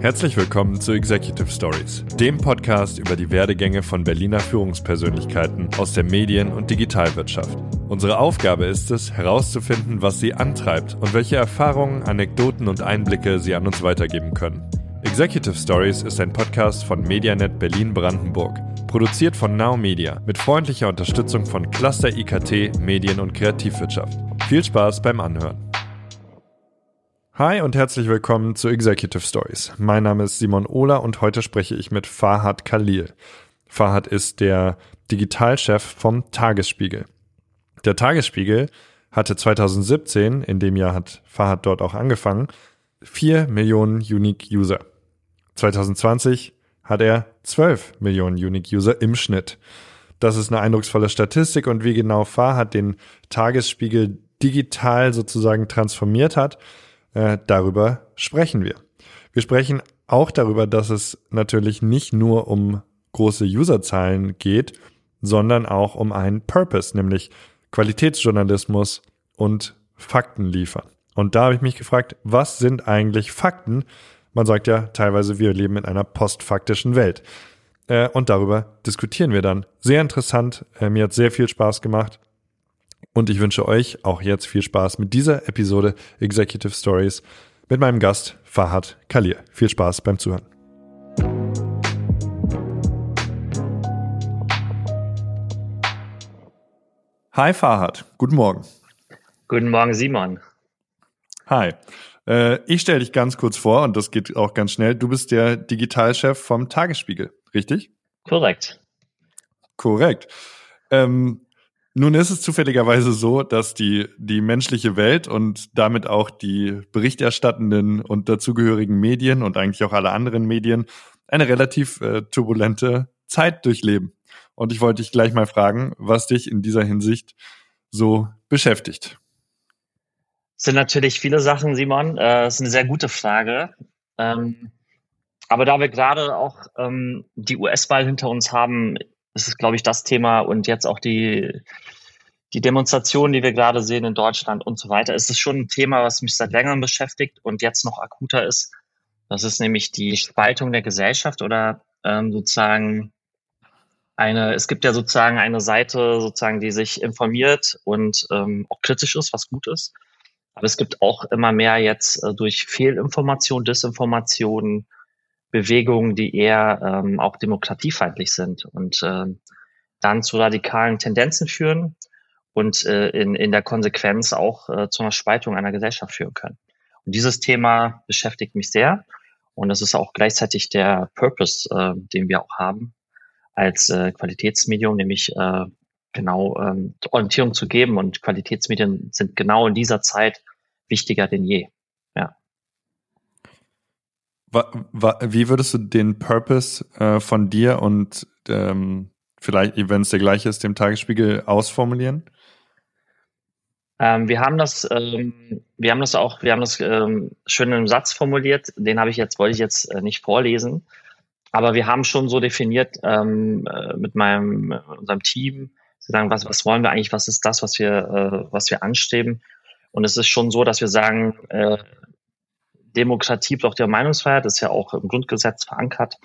Herzlich willkommen zu Executive Stories, dem Podcast über die Werdegänge von Berliner Führungspersönlichkeiten aus der Medien- und Digitalwirtschaft. Unsere Aufgabe ist es, herauszufinden, was sie antreibt und welche Erfahrungen, Anekdoten und Einblicke sie an uns weitergeben können. Executive Stories ist ein Podcast von Medianet Berlin-Brandenburg, produziert von Now Media mit freundlicher Unterstützung von Cluster IKT, Medien- und Kreativwirtschaft. Viel Spaß beim Anhören. Hi und herzlich willkommen zu Executive Stories. Mein Name ist Simon Ohler und heute spreche ich mit Fahad Khalil. Fahad ist der Digitalchef vom Tagesspiegel. Der Tagesspiegel hatte 2017, in dem Jahr hat Fahad dort auch angefangen, 4 Millionen Unique User. 2020 hat er 12 Millionen Unique User im Schnitt. Das ist eine eindrucksvolle Statistik und wie genau Fahad den Tagesspiegel digital sozusagen transformiert hat, äh, darüber sprechen wir. Wir sprechen auch darüber, dass es natürlich nicht nur um große Userzahlen geht, sondern auch um einen Purpose, nämlich Qualitätsjournalismus und Fakten liefern. Und da habe ich mich gefragt, was sind eigentlich Fakten? Man sagt ja teilweise, wir leben in einer postfaktischen Welt. Äh, und darüber diskutieren wir dann. Sehr interessant. Äh, mir hat sehr viel Spaß gemacht. Und ich wünsche euch auch jetzt viel Spaß mit dieser Episode Executive Stories mit meinem Gast Fahad Kalir. Viel Spaß beim Zuhören. Hi Fahad, guten Morgen. Guten Morgen Simon. Hi. Äh, ich stelle dich ganz kurz vor und das geht auch ganz schnell. Du bist der Digitalchef vom Tagesspiegel, richtig? Korrekt. Korrekt. Ähm, nun ist es zufälligerweise so, dass die, die menschliche Welt und damit auch die berichterstattenden und dazugehörigen Medien und eigentlich auch alle anderen Medien eine relativ äh, turbulente Zeit durchleben. Und ich wollte dich gleich mal fragen, was dich in dieser Hinsicht so beschäftigt. Es sind natürlich viele Sachen, Simon. Äh, das ist eine sehr gute Frage. Ähm, aber da wir gerade auch ähm, die US-Wahl hinter uns haben, das ist, glaube ich, das Thema und jetzt auch die, die Demonstrationen, die wir gerade sehen in Deutschland und so weiter, ist es schon ein Thema, was mich seit längerem beschäftigt und jetzt noch akuter ist. Das ist nämlich die Spaltung der Gesellschaft oder ähm, sozusagen eine, es gibt ja sozusagen eine Seite, sozusagen, die sich informiert und ähm, auch kritisch ist, was gut ist. Aber es gibt auch immer mehr jetzt äh, durch Fehlinformation, Desinformation, Bewegungen, die eher ähm, auch demokratiefeindlich sind und äh, dann zu radikalen Tendenzen führen und äh, in, in der Konsequenz auch äh, zu einer Spaltung einer Gesellschaft führen können. Und dieses Thema beschäftigt mich sehr und das ist auch gleichzeitig der Purpose, äh, den wir auch haben als äh, Qualitätsmedium, nämlich äh, genau ähm, Orientierung zu geben und Qualitätsmedien sind genau in dieser Zeit wichtiger denn je. Wie würdest du den Purpose äh, von dir und ähm, vielleicht, wenn es der gleiche ist, dem Tagesspiegel ausformulieren? Ähm, wir haben das, ähm, wir haben das auch, wir haben das ähm, schön im Satz formuliert. Den habe ich jetzt, wollte ich jetzt äh, nicht vorlesen, aber wir haben schon so definiert ähm, äh, mit meinem, äh, unserem Team, sagen, was, was wollen wir eigentlich, was ist das, was wir, äh, was wir anstreben? Und es ist schon so, dass wir sagen, äh, Demokratie braucht ja Meinungsfreiheit, das ist ja auch im Grundgesetz verankert.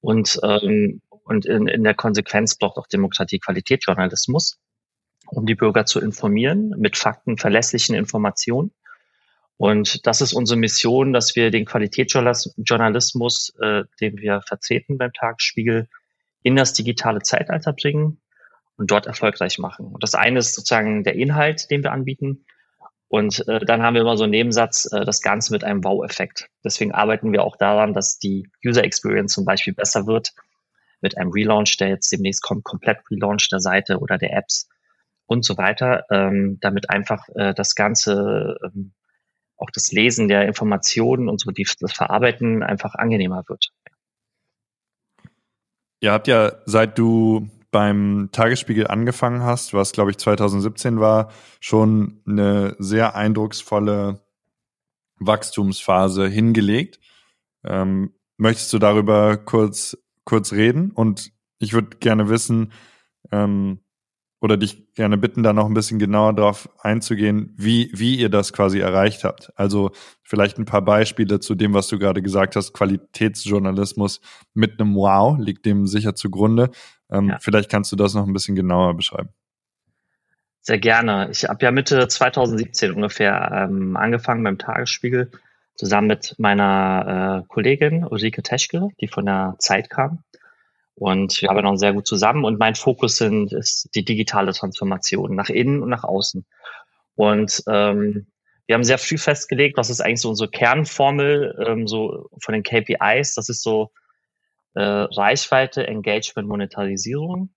Und, ähm, und in, in der Konsequenz braucht auch Demokratie Qualitätsjournalismus, um die Bürger zu informieren mit Fakten, verlässlichen Informationen. Und das ist unsere Mission, dass wir den Qualitätsjournalismus, äh, den wir vertreten beim Tagesspiegel, in das digitale Zeitalter bringen und dort erfolgreich machen. Und das eine ist sozusagen der Inhalt, den wir anbieten. Und äh, dann haben wir immer so einen Nebensatz, äh, das Ganze mit einem Wow-Effekt. Deswegen arbeiten wir auch daran, dass die User Experience zum Beispiel besser wird mit einem Relaunch, der jetzt demnächst kommt, komplett Relaunch der Seite oder der Apps und so weiter, ähm, damit einfach äh, das Ganze, ähm, auch das Lesen der Informationen und so, die, das Verarbeiten einfach angenehmer wird. Ihr habt ja, seit du beim Tagesspiegel angefangen hast, was glaube ich 2017 war, schon eine sehr eindrucksvolle Wachstumsphase hingelegt. Ähm, möchtest du darüber kurz kurz reden? Und ich würde gerne wissen, ähm, oder dich gerne bitten, da noch ein bisschen genauer drauf einzugehen, wie, wie ihr das quasi erreicht habt. Also vielleicht ein paar Beispiele zu dem, was du gerade gesagt hast. Qualitätsjournalismus mit einem Wow liegt dem sicher zugrunde. Ähm, ja. Vielleicht kannst du das noch ein bisschen genauer beschreiben. Sehr gerne. Ich habe ja Mitte 2017 ungefähr ähm, angefangen beim Tagesspiegel zusammen mit meiner äh, Kollegin Ulrike Teschke, die von der Zeit kam. Und wir arbeiten auch sehr gut zusammen. Und mein Fokus sind, ist die digitale Transformation nach innen und nach außen. Und ähm, wir haben sehr früh festgelegt, was ist eigentlich so unsere Kernformel ähm, so von den KPIs. Das ist so äh, Reichweite, Engagement, Monetarisierung.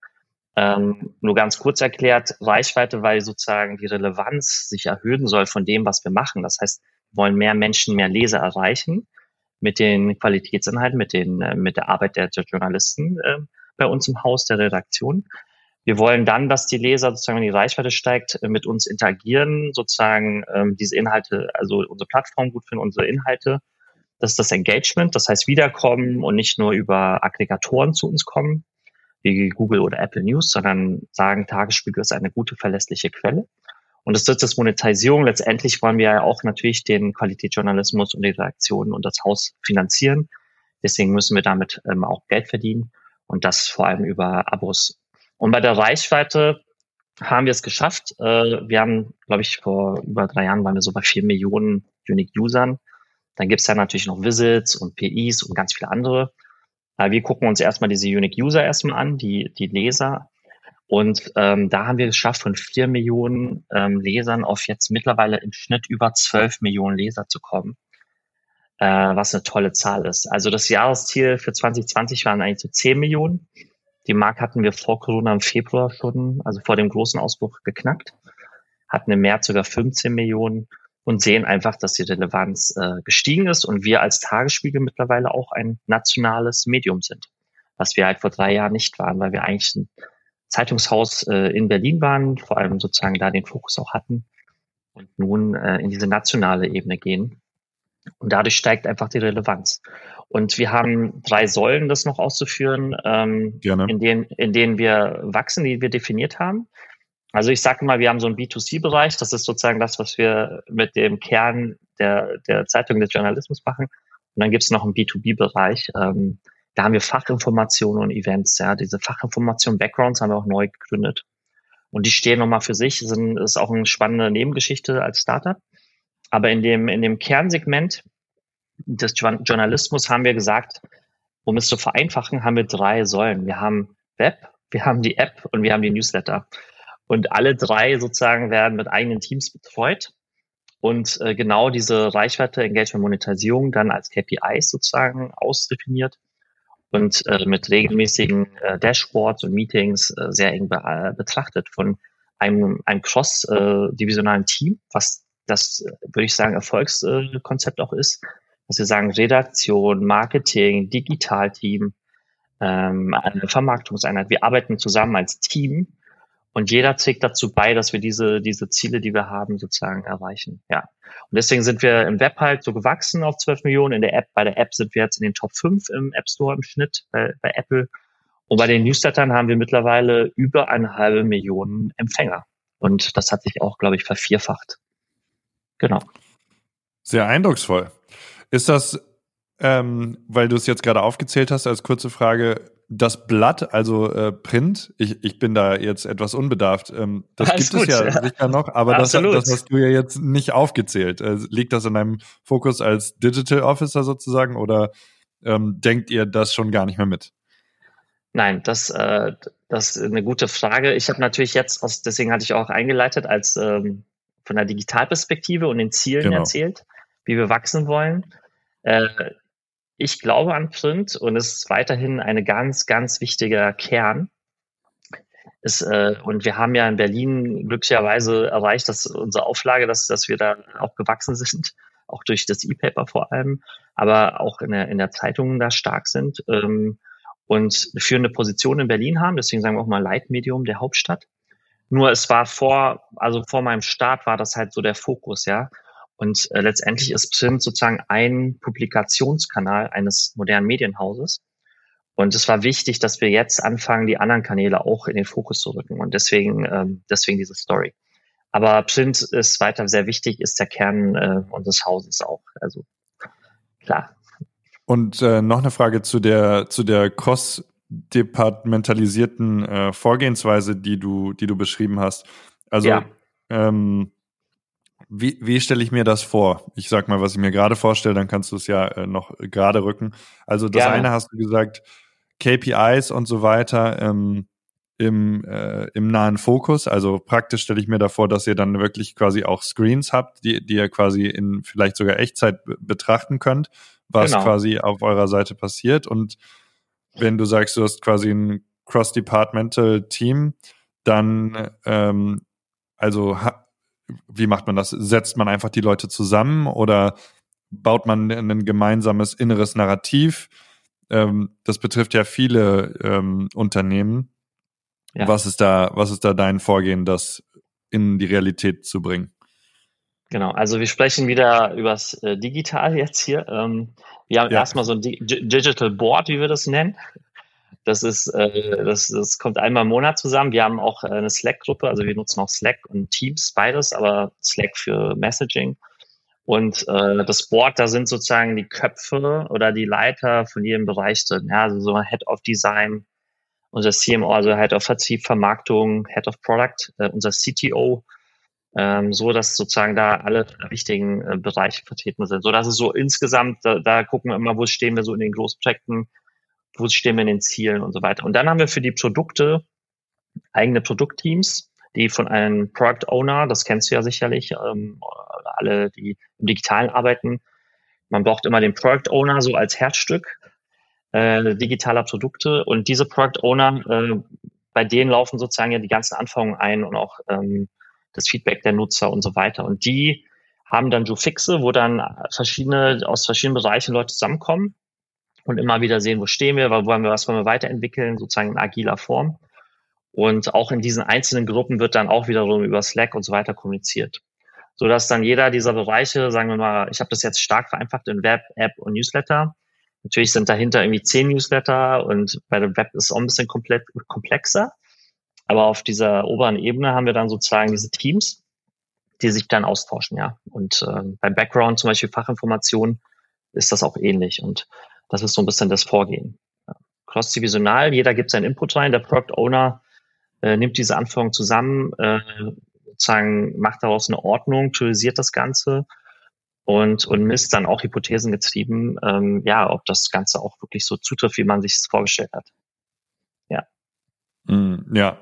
Ähm, nur ganz kurz erklärt, Reichweite, weil sozusagen die Relevanz sich erhöhen soll von dem, was wir machen. Das heißt, wir wollen mehr Menschen, mehr Leser erreichen mit den Qualitätsinhalten, mit, den, äh, mit der Arbeit der, der Journalisten äh, bei uns im Haus der Redaktion. Wir wollen dann, dass die Leser sozusagen, wenn die Reichweite steigt, äh, mit uns interagieren, sozusagen ähm, diese Inhalte, also unsere Plattform gut finden, unsere Inhalte. Das ist das Engagement, das heißt wiederkommen und nicht nur über Aggregatoren zu uns kommen, wie Google oder Apple News, sondern sagen, Tagesspiegel ist eine gute, verlässliche Quelle. Und das dritte ist Monetarisierung. Letztendlich wollen wir ja auch natürlich den Qualitätsjournalismus und die Redaktionen und das Haus finanzieren. Deswegen müssen wir damit ähm, auch Geld verdienen und das vor allem über Abos. Und bei der Reichweite haben wir es geschafft. Äh, wir haben, glaube ich, vor über drei Jahren waren wir so bei vier Millionen Unique Usern. Dann gibt es ja natürlich noch Visits und PIs und ganz viele andere. Aber wir gucken uns erstmal diese Unique User erstmal an, die, die Leser. Und ähm, da haben wir es geschafft, von vier Millionen ähm, Lesern auf jetzt mittlerweile im Schnitt über zwölf Millionen Leser zu kommen, äh, was eine tolle Zahl ist. Also das Jahresziel für 2020 waren eigentlich so zehn Millionen. Die Marke hatten wir vor Corona im Februar schon, also vor dem großen Ausbruch geknackt, hatten im März sogar 15 Millionen und sehen einfach, dass die Relevanz äh, gestiegen ist und wir als Tagesspiegel mittlerweile auch ein nationales Medium sind, was wir halt vor drei Jahren nicht waren, weil wir eigentlich ein Zeitungshaus äh, in Berlin waren, vor allem sozusagen da den Fokus auch hatten und nun äh, in diese nationale Ebene gehen. Und dadurch steigt einfach die Relevanz. Und wir haben drei Säulen, das noch auszuführen, ähm, in, denen, in denen wir wachsen, die wir definiert haben. Also ich sage mal, wir haben so einen B2C-Bereich, das ist sozusagen das, was wir mit dem Kern der, der Zeitung des Journalismus machen. Und dann gibt es noch einen B2B-Bereich. Ähm, da haben wir Fachinformationen und Events. Ja, diese Fachinformationen, Backgrounds haben wir auch neu gegründet. Und die stehen nochmal für sich, sind, ist auch eine spannende Nebengeschichte als Startup. Aber in dem, in dem Kernsegment des Journalismus haben wir gesagt, um es zu vereinfachen, haben wir drei Säulen. Wir haben Web, wir haben die App und wir haben die Newsletter. Und alle drei sozusagen werden mit eigenen Teams betreut. Und äh, genau diese Reichweite, Engagement, Monetarisierung dann als KPIs sozusagen ausdefiniert. Und äh, mit regelmäßigen äh, Dashboards und Meetings äh, sehr eng be äh, betrachtet von einem, einem cross-divisionalen äh, Team, was das, würde ich sagen, Erfolgskonzept auch ist, dass wir sagen Redaktion, Marketing, Digitalteam, ähm, eine Vermarktungseinheit. Wir arbeiten zusammen als Team und jeder trägt dazu bei, dass wir diese, diese Ziele, die wir haben, sozusagen erreichen. Ja. Und deswegen sind wir im Web halt so gewachsen auf 12 Millionen. In der App, bei der App sind wir jetzt in den Top 5 im App Store im Schnitt bei, bei Apple. Und bei den Newslettern haben wir mittlerweile über eine halbe Million Empfänger. Und das hat sich auch, glaube ich, vervierfacht. Genau. Sehr eindrucksvoll. Ist das, ähm, weil du es jetzt gerade aufgezählt hast, als kurze Frage, das Blatt, also äh, Print, ich, ich bin da jetzt etwas unbedarft, ähm, das Alles gibt gut, es ja, ja, sicher noch, aber das, das hast du ja jetzt nicht aufgezählt. Äh, liegt das in deinem Fokus als Digital Officer sozusagen oder ähm, denkt ihr das schon gar nicht mehr mit? Nein, das, äh, das ist eine gute Frage. Ich habe natürlich jetzt, aus, deswegen hatte ich auch eingeleitet, als ähm, von der Digitalperspektive und den Zielen genau. erzählt, wie wir wachsen wollen. Äh, ich glaube an Print und es ist weiterhin eine ganz, ganz wichtiger Kern. Es, äh, und wir haben ja in Berlin glücklicherweise erreicht, dass unsere Auflage, dass, dass wir da auch gewachsen sind, auch durch das E-Paper vor allem, aber auch in der, in der Zeitung da stark sind ähm, und eine führende Position in Berlin haben. Deswegen sagen wir auch mal Leitmedium der Hauptstadt. Nur es war vor, also vor meinem Start war das halt so der Fokus, ja. Und äh, letztendlich ist Print sozusagen ein Publikationskanal eines modernen Medienhauses. Und es war wichtig, dass wir jetzt anfangen, die anderen Kanäle auch in den Fokus zu rücken. Und deswegen, ähm, deswegen diese Story. Aber Print ist weiter sehr wichtig, ist der Kern äh, unseres Hauses auch. Also klar. Und äh, noch eine Frage zu der zu der cross-departementalisierten äh, Vorgehensweise, die du die du beschrieben hast. Also ja. ähm, wie, wie stelle ich mir das vor? Ich sag mal, was ich mir gerade vorstelle, dann kannst du es ja äh, noch gerade rücken. Also das Gerne. eine hast du gesagt, KPIs und so weiter ähm, im, äh, im nahen Fokus. Also praktisch stelle ich mir davor, dass ihr dann wirklich quasi auch Screens habt, die, die ihr quasi in vielleicht sogar Echtzeit betrachten könnt, was genau. quasi auf eurer Seite passiert. Und wenn du sagst, du hast quasi ein Cross-Departmental Team, dann ähm, also wie macht man das? Setzt man einfach die Leute zusammen oder baut man ein gemeinsames inneres Narrativ? Ähm, das betrifft ja viele ähm, Unternehmen. Ja. Was ist da, was ist da dein Vorgehen, das in die Realität zu bringen? Genau, also wir sprechen wieder übers äh, Digital jetzt hier. Ähm, wir haben ja. erstmal so ein Di Digital Board, wie wir das nennen. Das ist, äh, das, das kommt einmal im Monat zusammen. Wir haben auch eine Slack-Gruppe, also wir nutzen auch Slack und Teams, beides, aber Slack für Messaging. Und äh, das Board, da sind sozusagen die Köpfe oder die Leiter von jedem Bereich drin. Ja, also so Head of Design, unser CMO, also Head of Vertrieb, Vermarktung, Head of Product, äh, unser CTO, ähm, so dass sozusagen da alle wichtigen äh, Bereiche vertreten sind. So dass es so insgesamt, da, da gucken wir immer, wo stehen wir so in den Großprojekten, wo stehen wir in den Zielen und so weiter. Und dann haben wir für die Produkte eigene Produktteams, die von einem Product Owner, das kennst du ja sicherlich, ähm, alle, die im Digitalen arbeiten, man braucht immer den Product Owner so als Herzstück äh, digitaler Produkte und diese Product Owner, äh, bei denen laufen sozusagen ja die ganzen Anforderungen ein und auch ähm, das Feedback der Nutzer und so weiter. Und die haben dann so Fixe, wo dann verschiedene, aus verschiedenen Bereichen Leute zusammenkommen und immer wieder sehen, wo stehen wir, wo wollen wir, was wollen wir weiterentwickeln, sozusagen in agiler Form. Und auch in diesen einzelnen Gruppen wird dann auch wiederum über Slack und so weiter kommuniziert. So dass dann jeder dieser Bereiche, sagen wir mal, ich habe das jetzt stark vereinfacht in Web, App und Newsletter. Natürlich sind dahinter irgendwie zehn Newsletter und bei dem Web ist es auch ein bisschen komplett komplexer. Aber auf dieser oberen Ebene haben wir dann sozusagen diese Teams, die sich dann austauschen, ja. Und äh, beim Background, zum Beispiel Fachinformationen, ist das auch ähnlich. Und das ist so ein bisschen das Vorgehen. Cross-divisional, jeder gibt seinen Input rein, der Product Owner äh, nimmt diese Anforderungen zusammen, äh, sozusagen macht daraus eine Ordnung, priorisiert das Ganze und, und misst dann auch hypothesengetrieben, ähm, ja, ob das Ganze auch wirklich so zutrifft, wie man sich es vorgestellt hat. Ja. Mm, ja.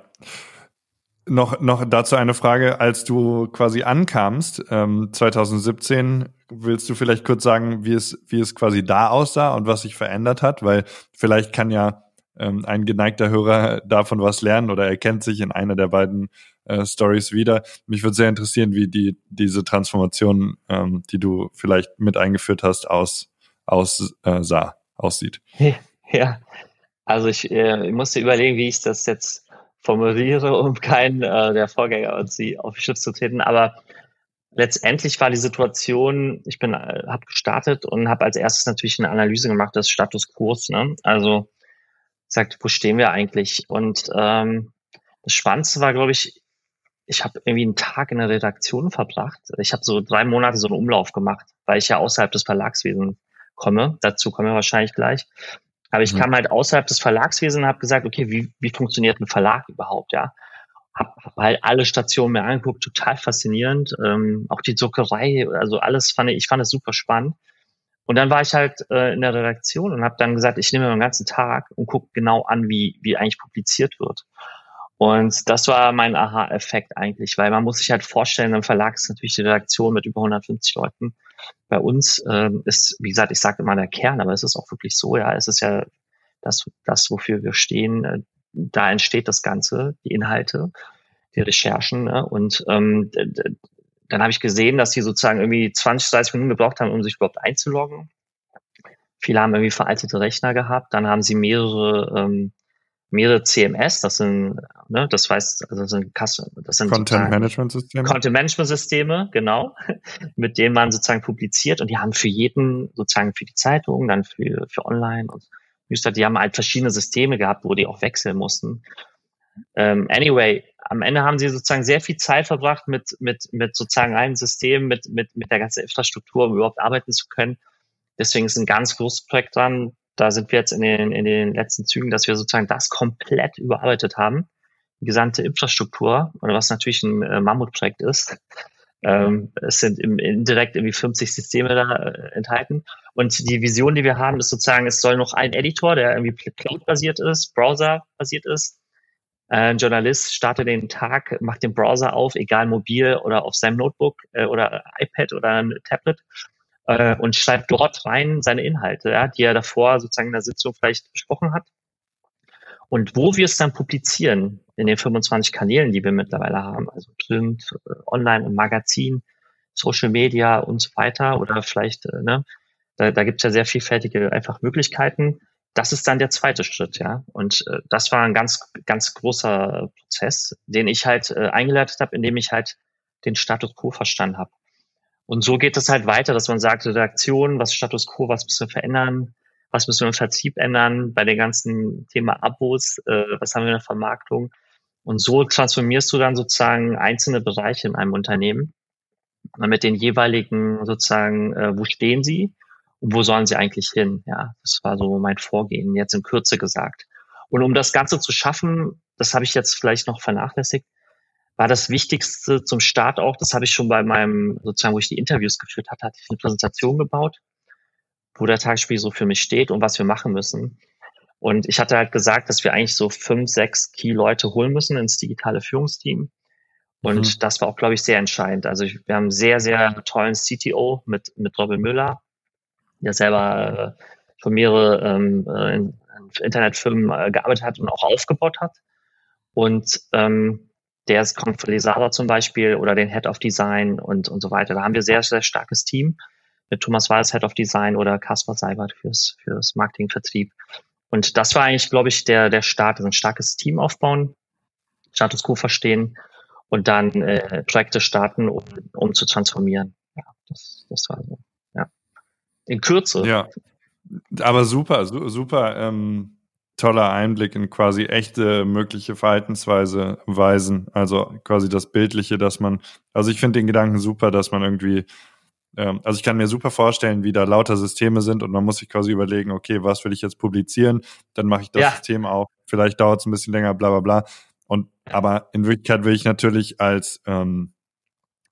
Noch, noch dazu eine Frage, als du quasi ankamst, ähm, 2017, willst du vielleicht kurz sagen, wie es, wie es quasi da aussah und was sich verändert hat? Weil vielleicht kann ja ähm, ein geneigter Hörer davon was lernen oder erkennt sich in einer der beiden äh, Stories wieder. Mich würde sehr interessieren, wie die diese Transformation, ähm, die du vielleicht mit eingeführt hast, aus, aus äh, sah, aussieht. Ja, also ich, äh, musste überlegen, wie ich das jetzt formuliere, um keinen äh, der Vorgänger und sie auf Schutz zu treten. Aber letztendlich war die Situation, ich bin, äh, habe gestartet und habe als erstes natürlich eine Analyse gemacht des Status Quo. Ne? Also sagt, wo stehen wir eigentlich? Und ähm, das Spannendste war, glaube ich, ich habe irgendwie einen Tag in der Redaktion verbracht. Ich habe so drei Monate so einen Umlauf gemacht, weil ich ja außerhalb des Verlagswesens komme. Dazu kommen wir wahrscheinlich gleich. Aber ich mhm. kam halt außerhalb des Verlagswesens und habe gesagt, okay, wie, wie funktioniert ein Verlag überhaupt, ja? Hab, hab halt alle Stationen mir angeguckt, total faszinierend. Ähm, auch die Zuckerei, also alles fand ich, ich fand es super spannend. Und dann war ich halt äh, in der Redaktion und habe dann gesagt, ich nehme mir den ganzen Tag und gucke genau an, wie, wie eigentlich publiziert wird. Und das war mein Aha-Effekt eigentlich, weil man muss sich halt vorstellen, im Verlag ist natürlich die Redaktion mit über 150 Leuten. Bei uns ähm, ist, wie gesagt, ich sage immer der Kern, aber es ist auch wirklich so, ja, es ist ja das, das wofür wir stehen, äh, da entsteht das Ganze, die Inhalte, die Recherchen. Ne? Und ähm, dann habe ich gesehen, dass die sozusagen irgendwie 20, 30 Minuten gebraucht haben, um sich überhaupt einzuloggen. Viele haben irgendwie veraltete Rechner gehabt, dann haben sie mehrere ähm, mehrere CMS, das sind, ne, das heißt, also das sind, das sind Content Management Systeme. Content Management Systeme, genau, mit denen man sozusagen publiziert und die haben für jeden sozusagen für die Zeitung, dann für, für online und Newstart, die haben halt verschiedene Systeme gehabt, wo die auch wechseln mussten. Ähm, anyway, am Ende haben sie sozusagen sehr viel Zeit verbracht mit, mit, mit sozusagen einem System, mit, mit, mit der ganzen Infrastruktur, um überhaupt arbeiten zu können. Deswegen ist ein ganz großes Projekt dran. Da sind wir jetzt in den, in den letzten Zügen, dass wir sozusagen das komplett überarbeitet haben. Die gesamte Infrastruktur, oder was natürlich ein äh, Mammutprojekt ist. Ähm, es sind im, indirekt irgendwie 50 Systeme da äh, enthalten. Und die Vision, die wir haben, ist sozusagen, es soll noch ein Editor, der irgendwie Cloud-basiert ist, Browser-basiert ist, ein Journalist startet den Tag, macht den Browser auf, egal mobil oder auf seinem Notebook äh, oder iPad oder ein Tablet äh, und schreibt dort rein seine Inhalte, ja, die er davor sozusagen in der Sitzung vielleicht besprochen hat. Und wo wir es dann publizieren, in den 25 Kanälen, die wir mittlerweile haben, also Print, äh, Online und Magazin, Social Media und so weiter, oder vielleicht, äh, ne, da, da gibt es ja sehr vielfältige einfach Möglichkeiten, das ist dann der zweite Schritt, ja. Und äh, das war ein ganz, ganz großer Prozess, den ich halt äh, eingeleitet habe, indem ich halt den Status quo verstanden habe. Und so geht es halt weiter, dass man sagt, Redaktion, was Status quo, was müssen wir verändern, was müssen wir im Vertrieb ändern, bei den ganzen Thema Abos, äh, was haben wir in der Vermarktung. Und so transformierst du dann sozusagen einzelne Bereiche in einem Unternehmen mit den jeweiligen sozusagen, äh, wo stehen sie wo sollen sie eigentlich hin? Ja, das war so mein Vorgehen, jetzt in Kürze gesagt. Und um das Ganze zu schaffen, das habe ich jetzt vielleicht noch vernachlässigt, war das Wichtigste zum Start auch, das habe ich schon bei meinem, sozusagen, wo ich die Interviews geführt hatte, hatte ich eine Präsentation gebaut, wo der Tagesspiel so für mich steht und was wir machen müssen. Und ich hatte halt gesagt, dass wir eigentlich so fünf, sechs Key-Leute holen müssen ins digitale Führungsteam. Und mhm. das war auch, glaube ich, sehr entscheidend. Also wir haben sehr, sehr tollen CTO mit, mit Robin Müller, der selber äh, mehrere ähm, äh, in, in Internetfirmen äh, gearbeitet hat und auch aufgebaut hat. Und ähm, der ist, kommt von Lesada zum Beispiel oder den Head of Design und, und so weiter. Da haben wir sehr, sehr starkes Team mit Thomas Weiß Head of Design oder Kaspar Seibert fürs, fürs Marketing. Und das war eigentlich, glaube ich, der, der Start, also ein starkes Team aufbauen, Status Quo verstehen und dann äh, Projekte starten, um, um zu transformieren. Ja, das, das war so in Kürze. Ja, aber super, super ähm, toller Einblick in quasi echte mögliche Verhaltensweise Weisen. Also quasi das Bildliche, dass man, also ich finde den Gedanken super, dass man irgendwie, ähm, also ich kann mir super vorstellen, wie da lauter Systeme sind und man muss sich quasi überlegen, okay, was will ich jetzt publizieren? Dann mache ich das ja. System auch. Vielleicht dauert es ein bisschen länger, bla bla bla. Und aber in Wirklichkeit will ich natürlich als ähm,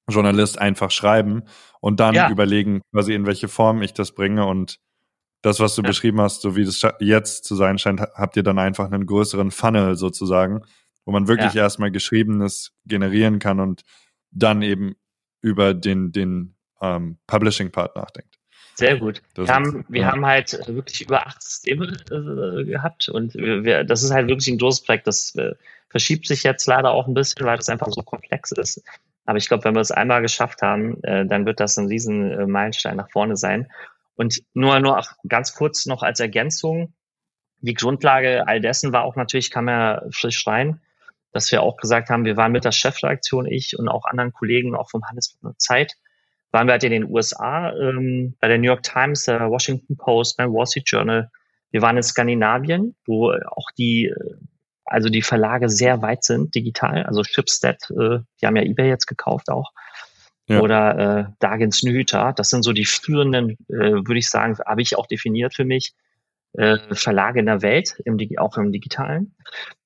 Journalist einfach schreiben und dann ja. überlegen, quasi in welche Form ich das bringe und das, was du ja. beschrieben hast, so wie das jetzt zu sein scheint, habt ihr dann einfach einen größeren Funnel sozusagen, wo man wirklich ja. erstmal Geschriebenes generieren kann und dann eben über den, den ähm, Publishing-Part nachdenkt. Sehr gut. wir, haben, wir ja. haben halt wirklich über acht Systeme äh, gehabt und wir, das ist halt wirklich ein großes Projekt. Das äh, verschiebt sich jetzt leider auch ein bisschen, weil das einfach so komplex ist. Aber ich glaube, wenn wir es einmal geschafft haben, äh, dann wird das ein riesen äh, Meilenstein nach vorne sein. Und nur, nur ganz kurz noch als Ergänzung. Die Grundlage all dessen war auch natürlich, kam ja frisch rein, dass wir auch gesagt haben, wir waren mit der Chefredaktion, ich und auch anderen Kollegen, auch vom Handelsblatt Zeit, waren wir halt in den USA, ähm, bei der New York Times, der Washington Post, beim Wall Street Journal. Wir waren in Skandinavien, wo auch die äh, also die Verlage sehr weit sind digital. Also Shipstead, äh, die haben ja eBay jetzt gekauft auch. Ja. Oder äh, Dagens Nyheter. Das sind so die führenden, äh, würde ich sagen, habe ich auch definiert für mich, äh, Verlage in der Welt, im, auch im Digitalen.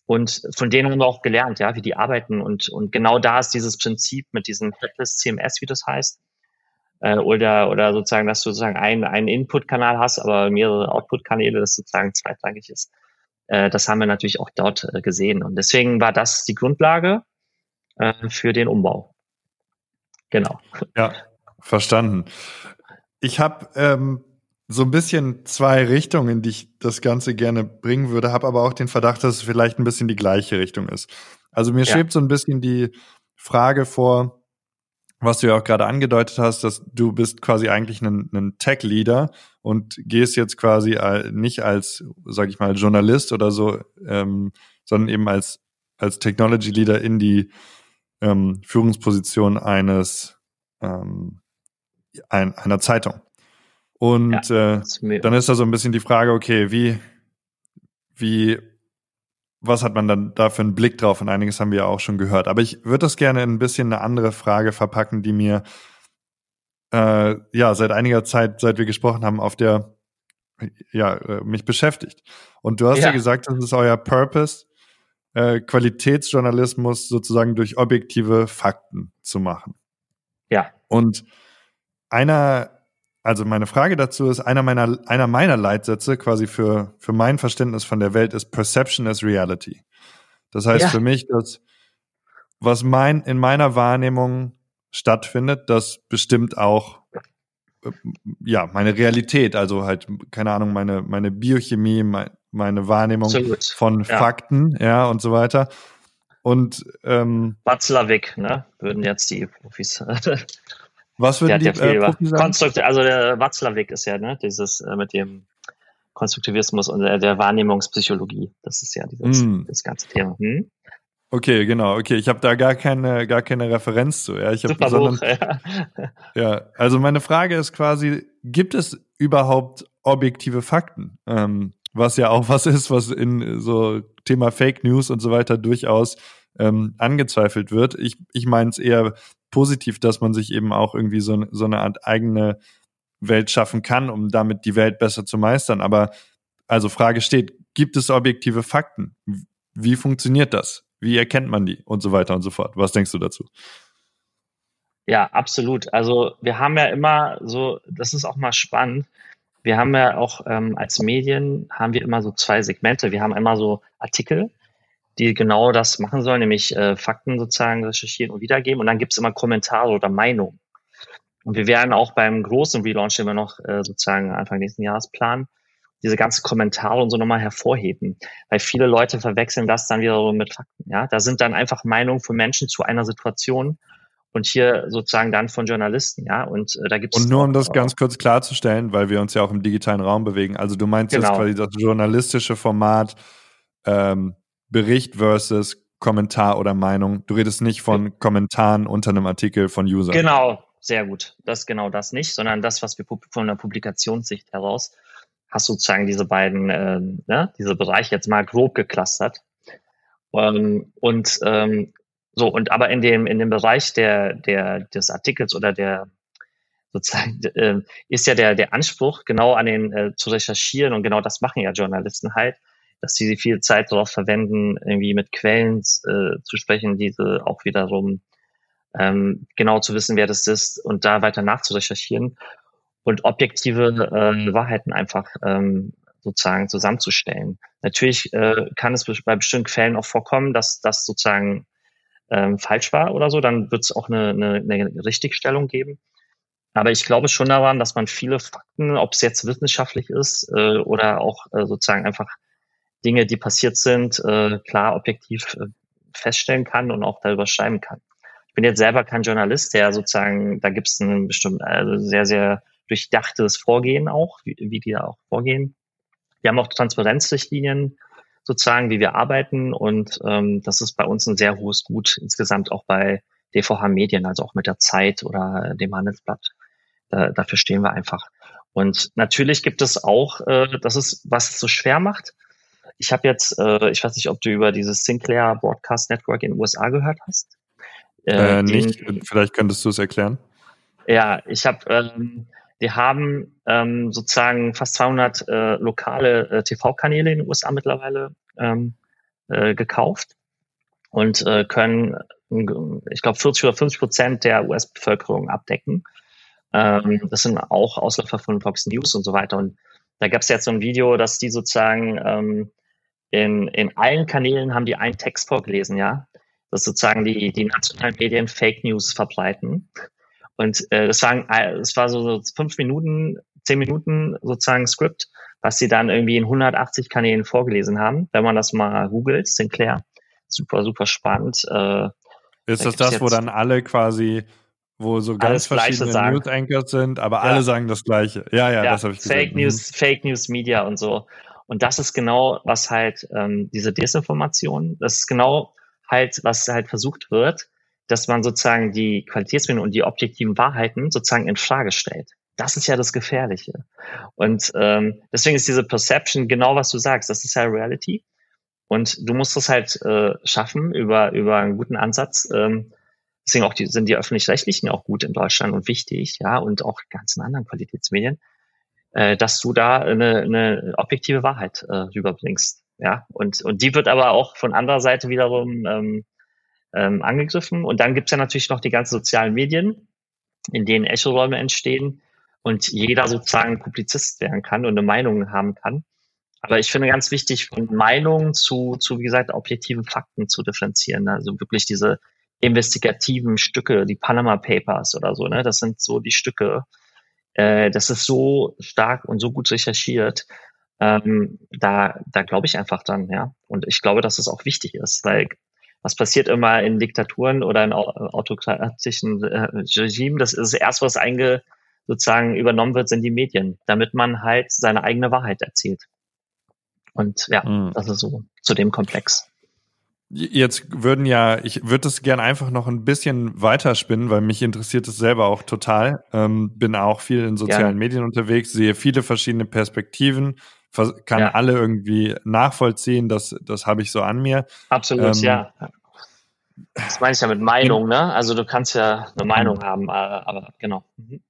Und von denen haben wir auch gelernt, ja, wie die arbeiten. Und, und genau da ist dieses Prinzip mit diesem Headless CMS, wie das heißt. Äh, oder, oder sozusagen, dass du sozusagen einen, einen Input-Kanal hast, aber mehrere Output-Kanäle, das sozusagen zweitrangig ist. Äh, das haben wir natürlich auch dort äh, gesehen. Und deswegen war das die Grundlage äh, für den Umbau. Genau. Ja, verstanden. Ich habe ähm, so ein bisschen zwei Richtungen, in die ich das Ganze gerne bringen würde, habe aber auch den Verdacht, dass es vielleicht ein bisschen die gleiche Richtung ist. Also mir ja. schwebt so ein bisschen die Frage vor, was du ja auch gerade angedeutet hast, dass du bist quasi eigentlich ein, ein Tech-Leader und gehst jetzt quasi nicht als, sag ich mal, Journalist oder so, ähm, sondern eben als, als Technology-Leader in die ähm, Führungsposition eines ähm, ein, einer Zeitung. Und ja, äh, dann ist da so ein bisschen die Frage, okay, wie, wie, was hat man dann da für einen Blick drauf? Und einiges haben wir ja auch schon gehört. Aber ich würde das gerne in ein bisschen eine andere Frage verpacken, die mir äh, ja seit einiger Zeit, seit wir gesprochen haben, auf der ja äh, mich beschäftigt. Und du hast ja, ja gesagt, das ist euer Purpose, äh, Qualitätsjournalismus sozusagen durch objektive Fakten zu machen. Ja. Und einer, also meine Frage dazu ist, einer meiner, einer meiner Leitsätze quasi für, für mein Verständnis von der Welt ist Perception as Reality. Das heißt ja. für mich, dass was mein, in meiner Wahrnehmung stattfindet, das bestimmt auch äh, ja, meine Realität, also halt, keine Ahnung, meine, meine Biochemie, mein, meine Wahrnehmung von ja. Fakten, ja, und so weiter. Und ähm, Watzlawick, ne, würden jetzt die Profis. was würden die ja äh, Profis sagen? Konstrukt also der Watzlawick ist ja, ne, dieses äh, mit dem Konstruktivismus und der, der Wahrnehmungspsychologie. Das ist ja dieses, mm. das ganze Thema. Hm? Okay, genau. Okay, ich habe da gar keine, gar keine Referenz zu. Ja, ich hab, Super sondern, Buch, ja. ja, also meine Frage ist quasi: Gibt es überhaupt objektive Fakten? Ähm, was ja auch was ist, was in so Thema Fake News und so weiter durchaus ähm, angezweifelt wird. Ich, ich meine es eher positiv, dass man sich eben auch irgendwie so, so eine Art eigene Welt schaffen kann, um damit die Welt besser zu meistern. Aber also Frage steht, gibt es objektive Fakten? Wie funktioniert das? Wie erkennt man die und so weiter und so fort? Was denkst du dazu? Ja, absolut. Also wir haben ja immer so, das ist auch mal spannend. Wir haben ja auch ähm, als Medien haben wir immer so zwei Segmente. Wir haben immer so Artikel, die genau das machen sollen, nämlich äh, Fakten sozusagen recherchieren und wiedergeben. Und dann gibt es immer Kommentare oder Meinungen. Und wir werden auch beim großen Relaunch, den wir noch äh, sozusagen Anfang nächsten Jahres planen, diese ganzen Kommentare und so nochmal hervorheben. Weil viele Leute verwechseln das dann wieder so mit Fakten. Ja, da sind dann einfach Meinungen von Menschen zu einer Situation und hier sozusagen dann von Journalisten, ja. Und äh, da gibt es. Und nur um das ganz kurz klarzustellen, weil wir uns ja auch im digitalen Raum bewegen. Also du meinst genau. jetzt quasi das journalistische Format ähm, Bericht versus Kommentar oder Meinung. Du redest nicht von Kommentaren unter einem Artikel von Usern. Genau, sehr gut. Das ist genau das nicht, sondern das, was wir von der Publikationssicht heraus hast sozusagen diese beiden, äh, ne, diese Bereiche jetzt mal grob geclustert. Ähm, und ähm, so, und aber in dem, in dem Bereich der, der, des Artikels oder der sozusagen äh, ist ja der, der Anspruch, genau an den äh, zu recherchieren und genau das machen ja Journalisten halt, dass sie viel Zeit darauf verwenden, irgendwie mit Quellen äh, zu sprechen, diese auch wiederum ähm, genau zu wissen, wer das ist und da weiter nachzurecherchieren und objektive äh, Wahrheiten einfach ähm, sozusagen zusammenzustellen. Natürlich äh, kann es bei bestimmten Quellen auch vorkommen, dass das sozusagen ähm, falsch war oder so. Dann wird es auch eine, eine, eine Richtigstellung geben. Aber ich glaube schon daran, dass man viele Fakten, ob es jetzt wissenschaftlich ist äh, oder auch äh, sozusagen einfach Dinge, die passiert sind, äh, klar objektiv äh, feststellen kann und auch darüber schreiben kann. Ich bin jetzt selber kein Journalist, der sozusagen, da gibt es ein bestimmt also sehr, sehr durchdachtes Vorgehen auch, wie, wie die da auch vorgehen. Wir haben auch Transparenzrichtlinien sozusagen, wie wir arbeiten und ähm, das ist bei uns ein sehr hohes Gut insgesamt auch bei DVH Medien, also auch mit der Zeit oder dem Handelsblatt. Da, dafür stehen wir einfach. Und natürlich gibt es auch, äh, das ist, was es so schwer macht. Ich habe jetzt, äh, ich weiß nicht, ob du über dieses Sinclair Broadcast Network in den USA gehört hast. Äh, äh nicht, vielleicht könntest du es erklären. Ja, ich habe ähm, wir haben ähm, sozusagen fast 200 äh, lokale äh, TV-Kanäle in den USA mittlerweile ähm, äh, gekauft und äh, können, ich glaube, 40 oder 50 Prozent der US-Bevölkerung abdecken. Ähm, das sind auch Ausläufer von Fox News und so weiter. Und da gab es jetzt so ein Video, dass die sozusagen ähm, in, in allen Kanälen haben die einen Text vorgelesen, ja. Dass sozusagen die, die nationalen Medien Fake News verbreiten. Und äh, das waren, äh, es war so, so fünf Minuten, zehn Minuten sozusagen Skript, was sie dann irgendwie in 180 Kanälen vorgelesen haben. Wenn man das mal googelt, Sinclair, super, super spannend. Äh, ist das das, wo dann alle quasi, wo so ganz verschiedene News Anchors sind, aber ja. alle sagen das Gleiche. Ja, ja, ja das habe ich gesagt. Fake mhm. News, Fake News Media und so. Und das ist genau, was halt ähm, diese Desinformation, das ist genau halt, was halt versucht wird, dass man sozusagen die Qualitätsmedien und die objektiven Wahrheiten sozusagen in Frage stellt. Das ist ja das Gefährliche. Und ähm, deswegen ist diese Perception genau, was du sagst. Das ist ja Reality. Und du musst es halt äh, schaffen über, über einen guten Ansatz. Ähm, deswegen auch die, sind die öffentlich-rechtlichen auch gut in Deutschland und wichtig, ja, und auch ganzen anderen Qualitätsmedien, äh, dass du da eine, eine objektive Wahrheit äh, rüberbringst. Ja, und, und die wird aber auch von anderer Seite wiederum ähm, ähm, angegriffen. Und dann gibt's ja natürlich noch die ganzen sozialen Medien, in denen Echoräume entstehen und jeder sozusagen Publizist werden kann und eine Meinung haben kann. Aber ich finde ganz wichtig, von Meinungen zu, zu, wie gesagt, objektiven Fakten zu differenzieren. Also wirklich diese investigativen Stücke, die Panama Papers oder so, ne? Das sind so die Stücke. Äh, das ist so stark und so gut recherchiert. Ähm, da da glaube ich einfach dran, ja. Und ich glaube, dass es auch wichtig ist, weil was passiert immer in Diktaturen oder in autokratischen äh, Regimen? Das ist erst, was einge, sozusagen übernommen wird, sind die Medien, damit man halt seine eigene Wahrheit erzählt. Und ja, mhm. das ist so zu dem Komplex. Jetzt würden ja, ich würde das gerne einfach noch ein bisschen weiterspinnen, weil mich interessiert es selber auch total. Ähm, bin auch viel in sozialen ja. Medien unterwegs, sehe viele verschiedene Perspektiven, kann ja. alle irgendwie nachvollziehen, das, das habe ich so an mir. Absolut, ähm, ja. Das meine ich ja mit Meinung, ne? Also du kannst ja eine Meinung haben, äh, aber genau. Mhm.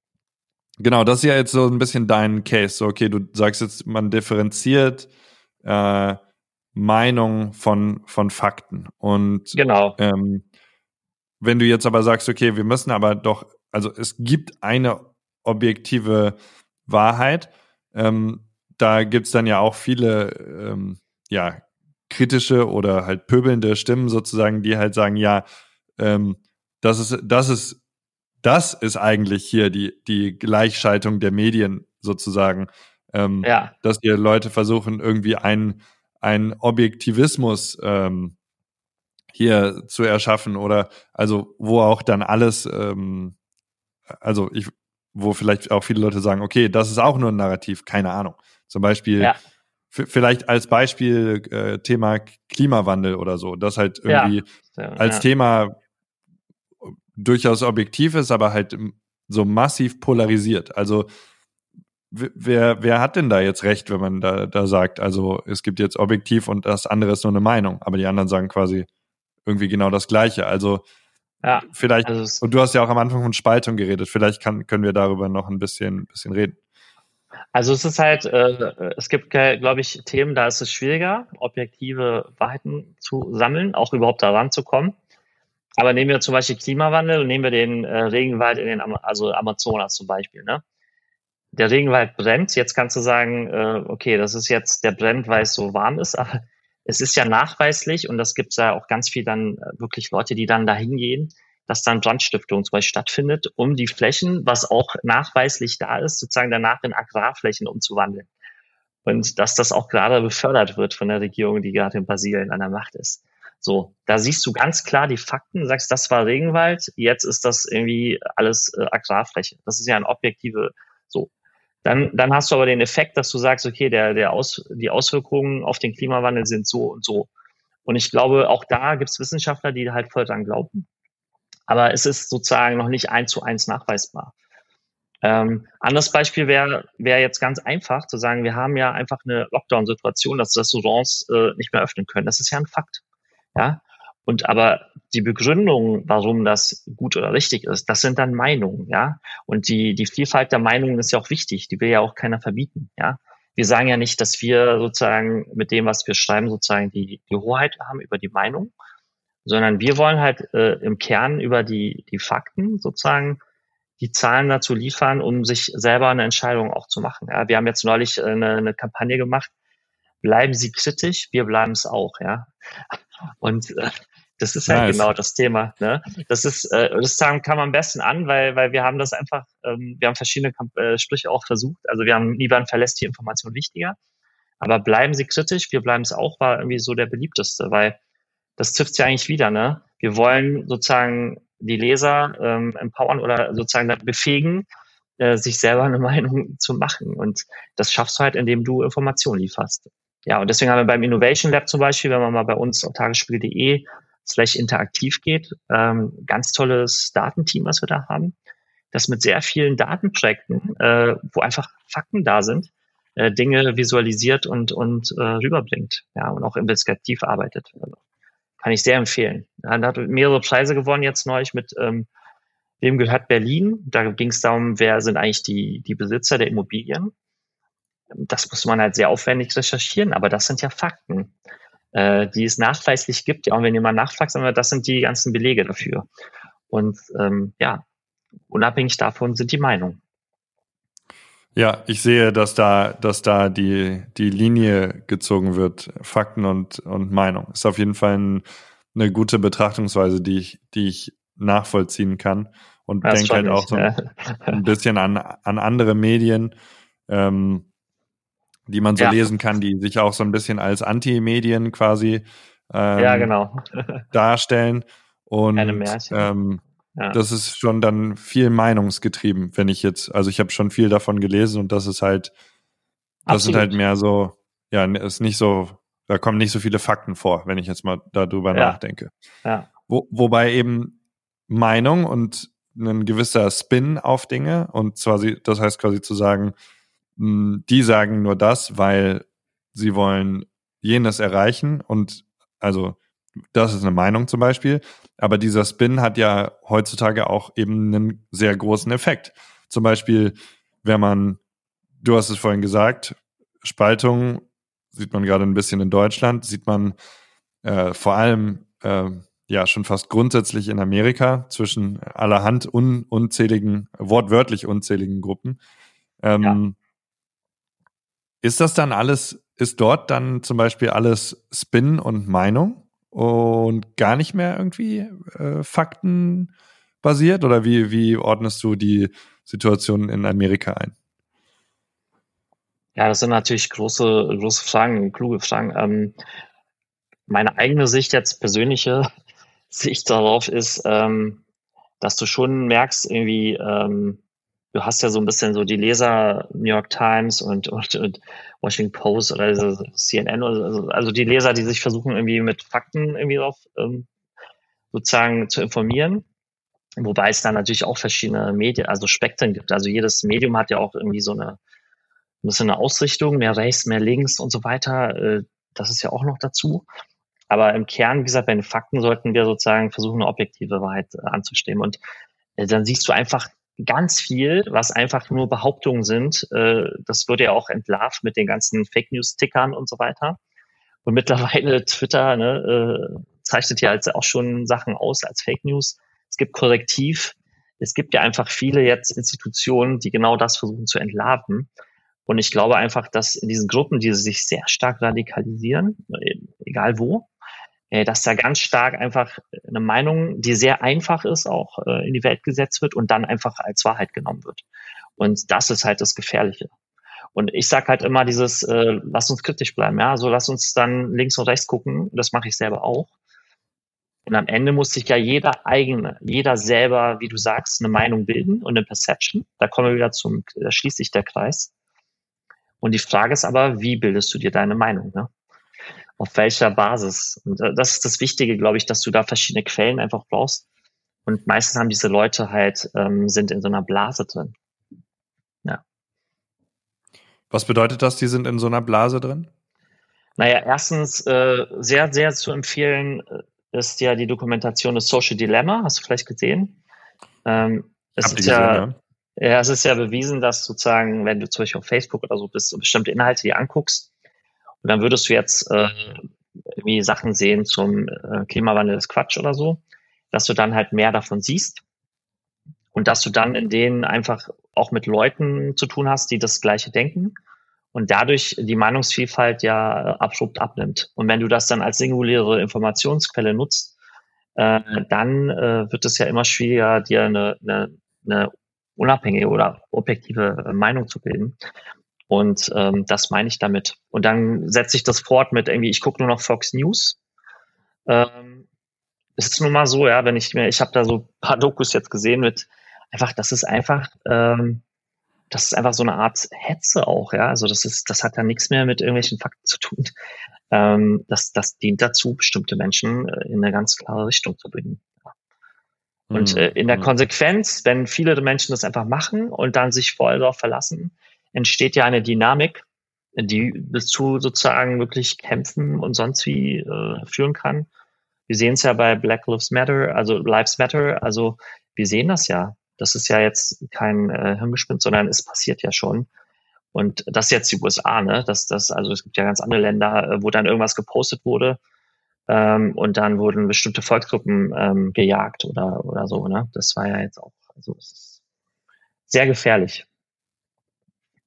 Genau, das ist ja jetzt so ein bisschen dein Case. So, okay, du sagst jetzt, man differenziert äh, Meinung von, von Fakten. Und genau. Ähm, wenn du jetzt aber sagst, okay, wir müssen aber doch, also es gibt eine objektive Wahrheit, ähm, da gibt's dann ja auch viele ähm, ja, kritische oder halt pöbelnde Stimmen sozusagen, die halt sagen, ja, ähm, das ist, das ist, das ist eigentlich hier die, die Gleichschaltung der Medien sozusagen. Ähm, ja. Dass hier Leute versuchen, irgendwie einen, einen Objektivismus ähm, hier zu erschaffen oder also wo auch dann alles, ähm, also ich, wo vielleicht auch viele Leute sagen, okay, das ist auch nur ein Narrativ, keine Ahnung. Zum Beispiel, ja. vielleicht als Beispiel äh, Thema Klimawandel oder so, das halt irgendwie ja. als Thema durchaus objektiv ist, aber halt so massiv polarisiert. Also wer, wer hat denn da jetzt recht, wenn man da, da sagt, also es gibt jetzt objektiv und das andere ist nur eine Meinung, aber die anderen sagen quasi irgendwie genau das Gleiche. Also ja, vielleicht, also und du hast ja auch am Anfang von Spaltung geredet, vielleicht kann, können wir darüber noch ein bisschen, bisschen reden. Also es ist halt, äh, es gibt, glaube ich, Themen, da ist es schwieriger, objektive Wahrheiten zu sammeln, auch überhaupt daran zu kommen. Aber nehmen wir zum Beispiel Klimawandel und nehmen wir den äh, Regenwald in den, also Amazonas zum Beispiel. Ne? Der Regenwald brennt. Jetzt kannst du sagen, äh, okay, das ist jetzt, der brennt, weil es so warm ist, aber es ist ja nachweislich und das gibt es ja auch ganz viel dann äh, wirklich Leute, die dann da hingehen, dass dann Brandstiftung zum Beispiel stattfindet, um die Flächen, was auch nachweislich da ist, sozusagen danach in Agrarflächen umzuwandeln. Und dass das auch gerade befördert wird von der Regierung, die gerade in Brasilien an der Macht ist. So, da siehst du ganz klar die Fakten, sagst, das war Regenwald, jetzt ist das irgendwie alles äh, Agrarfläche. Das ist ja ein objektive, so. Dann, dann hast du aber den Effekt, dass du sagst, okay, der, der Aus, die Auswirkungen auf den Klimawandel sind so und so. Und ich glaube, auch da gibt es Wissenschaftler, die halt voll dran glauben. Aber es ist sozusagen noch nicht eins zu eins nachweisbar. Ähm, anderes Beispiel wäre wär jetzt ganz einfach zu sagen, wir haben ja einfach eine Lockdown-Situation, dass Restaurants äh, nicht mehr öffnen können. Das ist ja ein Fakt. Ja. Und aber die Begründung, warum das gut oder richtig ist, das sind dann Meinungen, ja. Und die, die Vielfalt der Meinungen ist ja auch wichtig. Die will ja auch keiner verbieten, ja. Wir sagen ja nicht, dass wir sozusagen mit dem, was wir schreiben, sozusagen die, die Hoheit haben über die Meinung, sondern wir wollen halt äh, im Kern über die, die Fakten sozusagen die Zahlen dazu liefern, um sich selber eine Entscheidung auch zu machen. Ja, wir haben jetzt neulich eine, eine Kampagne gemacht, bleiben Sie kritisch, wir bleiben es auch, ja. Und äh, das ist halt nice. genau das Thema. Ne? Das ist, äh, das kann man am besten an, weil, weil wir haben das einfach, ähm, wir haben verschiedene Kamp äh, Sprüche auch versucht. Also wir haben niemand verlässt die Information wichtiger. Aber bleiben Sie kritisch, wir bleiben es auch, war irgendwie so der beliebteste, weil das trifft ja eigentlich wieder, ne? Wir wollen sozusagen die Leser ähm, empowern oder sozusagen befähigen, äh, sich selber eine Meinung zu machen. Und das schaffst du halt, indem du Informationen lieferst. Ja, und deswegen haben wir beim Innovation Lab zum Beispiel, wenn man mal bei uns auf tagesspiel.de slash interaktiv geht, ähm, ganz tolles Datenteam, was wir da haben. dass mit sehr vielen Datenprojekten, äh, wo einfach Fakten da sind, äh, Dinge visualisiert und, und äh, rüberbringt, ja, und auch investigativ arbeitet. Kann ich sehr empfehlen. Er hat mehrere Preise gewonnen jetzt neulich mit ähm, Wem gehört Berlin? Da ging es darum, wer sind eigentlich die, die Besitzer der Immobilien. Das muss man halt sehr aufwendig recherchieren, aber das sind ja Fakten, äh, die es nachweislich gibt. Ja, und wenn jemand nachfragt, sagen wir, das sind die ganzen Belege dafür. Und ähm, ja, unabhängig davon sind die Meinungen. Ja, ich sehe, dass da, dass da die, die Linie gezogen wird, Fakten und, und Meinung. Ist auf jeden Fall ein, eine gute Betrachtungsweise, die ich, die ich nachvollziehen kann und das denke halt auch so ein, ein, bisschen an, an andere Medien, ähm, die man so ja. lesen kann, die sich auch so ein bisschen als Anti-Medien quasi ähm, ja, genau. darstellen. Und ähm, ja. das ist schon dann viel meinungsgetrieben, wenn ich jetzt, also ich habe schon viel davon gelesen und das ist halt, das Absolut. sind halt mehr so, ja, ist nicht so, da kommen nicht so viele Fakten vor, wenn ich jetzt mal darüber ja. nachdenke. Ja. Wo, wobei eben Meinung und ein gewisser Spin auf Dinge und zwar, das heißt quasi zu sagen, hm, die sagen nur das, weil sie wollen jenes erreichen und also das ist eine Meinung zum Beispiel, aber dieser Spin hat ja heutzutage auch eben einen sehr großen Effekt. Zum Beispiel, wenn man, du hast es vorhin gesagt, Spaltung sieht man gerade ein bisschen in Deutschland, sieht man äh, vor allem äh, ja schon fast grundsätzlich in Amerika zwischen allerhand un unzähligen, wortwörtlich unzähligen Gruppen. Ähm, ja. Ist das dann alles, ist dort dann zum Beispiel alles Spin und Meinung und gar nicht mehr irgendwie äh, Fakten basiert? Oder wie, wie ordnest du die Situation in Amerika ein? Ja, das sind natürlich große, große Fragen, kluge Fragen. Ähm, meine eigene Sicht jetzt persönliche Sicht darauf ist, ähm, dass du schon merkst, irgendwie, ähm, du hast ja so ein bisschen so die Leser New York Times und, und, und Washington Post oder CNN, also, also die Leser, die sich versuchen, irgendwie mit Fakten irgendwie drauf ähm, sozusagen zu informieren. Wobei es da natürlich auch verschiedene Medien, also Spektren gibt. Also jedes Medium hat ja auch irgendwie so eine, ein bisschen eine Ausrichtung, mehr rechts, mehr links und so weiter. Äh, das ist ja auch noch dazu. Aber im Kern, wie gesagt, bei den Fakten sollten wir sozusagen versuchen, eine objektive Wahrheit äh, anzustimmen. Und äh, dann siehst du einfach ganz viel, was einfach nur Behauptungen sind. Äh, das wird ja auch entlarvt mit den ganzen Fake News-Tickern und so weiter. Und mittlerweile Twitter ne, äh, zeichnet ja als auch schon Sachen aus als Fake News. Es gibt Korrektiv. Es gibt ja einfach viele jetzt Institutionen, die genau das versuchen zu entlarven. Und ich glaube einfach, dass in diesen Gruppen, die sich sehr stark radikalisieren, äh, egal wo, dass da ganz stark einfach eine Meinung, die sehr einfach ist, auch äh, in die Welt gesetzt wird und dann einfach als Wahrheit genommen wird. Und das ist halt das Gefährliche. Und ich sage halt immer dieses, äh, lass uns kritisch bleiben, ja, so lass uns dann links und rechts gucken. Das mache ich selber auch. Und am Ende muss sich ja jeder eigene, jeder selber, wie du sagst, eine Meinung bilden und eine Perception. Da kommen wir wieder zum, da schließt sich der Kreis. Und die Frage ist aber, wie bildest du dir deine Meinung? Ne? Auf welcher Basis. Und äh, das ist das Wichtige, glaube ich, dass du da verschiedene Quellen einfach brauchst. Und meistens haben diese Leute halt, ähm, sind in so einer Blase drin. Ja. Was bedeutet das, die sind in so einer Blase drin? Naja, erstens äh, sehr, sehr zu empfehlen äh, ist ja die Dokumentation des Social Dilemma. Hast du vielleicht gesehen? Ähm, es ist ja, ja, ja, es ist ja bewiesen, dass sozusagen, wenn du zum Beispiel auf Facebook oder so bist und bestimmte Inhalte dir anguckst, und dann würdest du jetzt äh, irgendwie Sachen sehen zum äh, Klimawandel ist Quatsch oder so, dass du dann halt mehr davon siehst und dass du dann in denen einfach auch mit Leuten zu tun hast, die das Gleiche denken und dadurch die Meinungsvielfalt ja abrupt abnimmt. Und wenn du das dann als singuläre Informationsquelle nutzt, äh, dann äh, wird es ja immer schwieriger, dir eine, eine, eine unabhängige oder objektive Meinung zu bilden. Und ähm, das meine ich damit. Und dann setze ich das fort mit irgendwie, ich gucke nur noch Fox News. Ähm, es ist nun mal so, ja, wenn ich mir, ich habe da so paar Dokus jetzt gesehen mit einfach, das ist einfach, ähm, das ist einfach so eine Art Hetze auch, ja. Also das ist, das hat ja nichts mehr mit irgendwelchen Fakten zu tun. Ähm, das, das dient dazu, bestimmte Menschen äh, in eine ganz klare Richtung zu bringen. Und mhm. äh, in der mhm. Konsequenz, wenn viele Menschen das einfach machen und dann sich voll darauf verlassen, entsteht ja eine Dynamik, die bis zu sozusagen wirklich kämpfen und sonst wie äh, führen kann. Wir sehen es ja bei Black Lives Matter, also Lives Matter, also wir sehen das ja. Das ist ja jetzt kein äh, Hirngespinst, sondern es passiert ja schon. Und das ist jetzt die USA, ne? Das, das, also es gibt ja ganz andere Länder, äh, wo dann irgendwas gepostet wurde ähm, und dann wurden bestimmte Volksgruppen ähm, gejagt oder, oder so, ne? Das war ja jetzt auch, also es ist sehr gefährlich.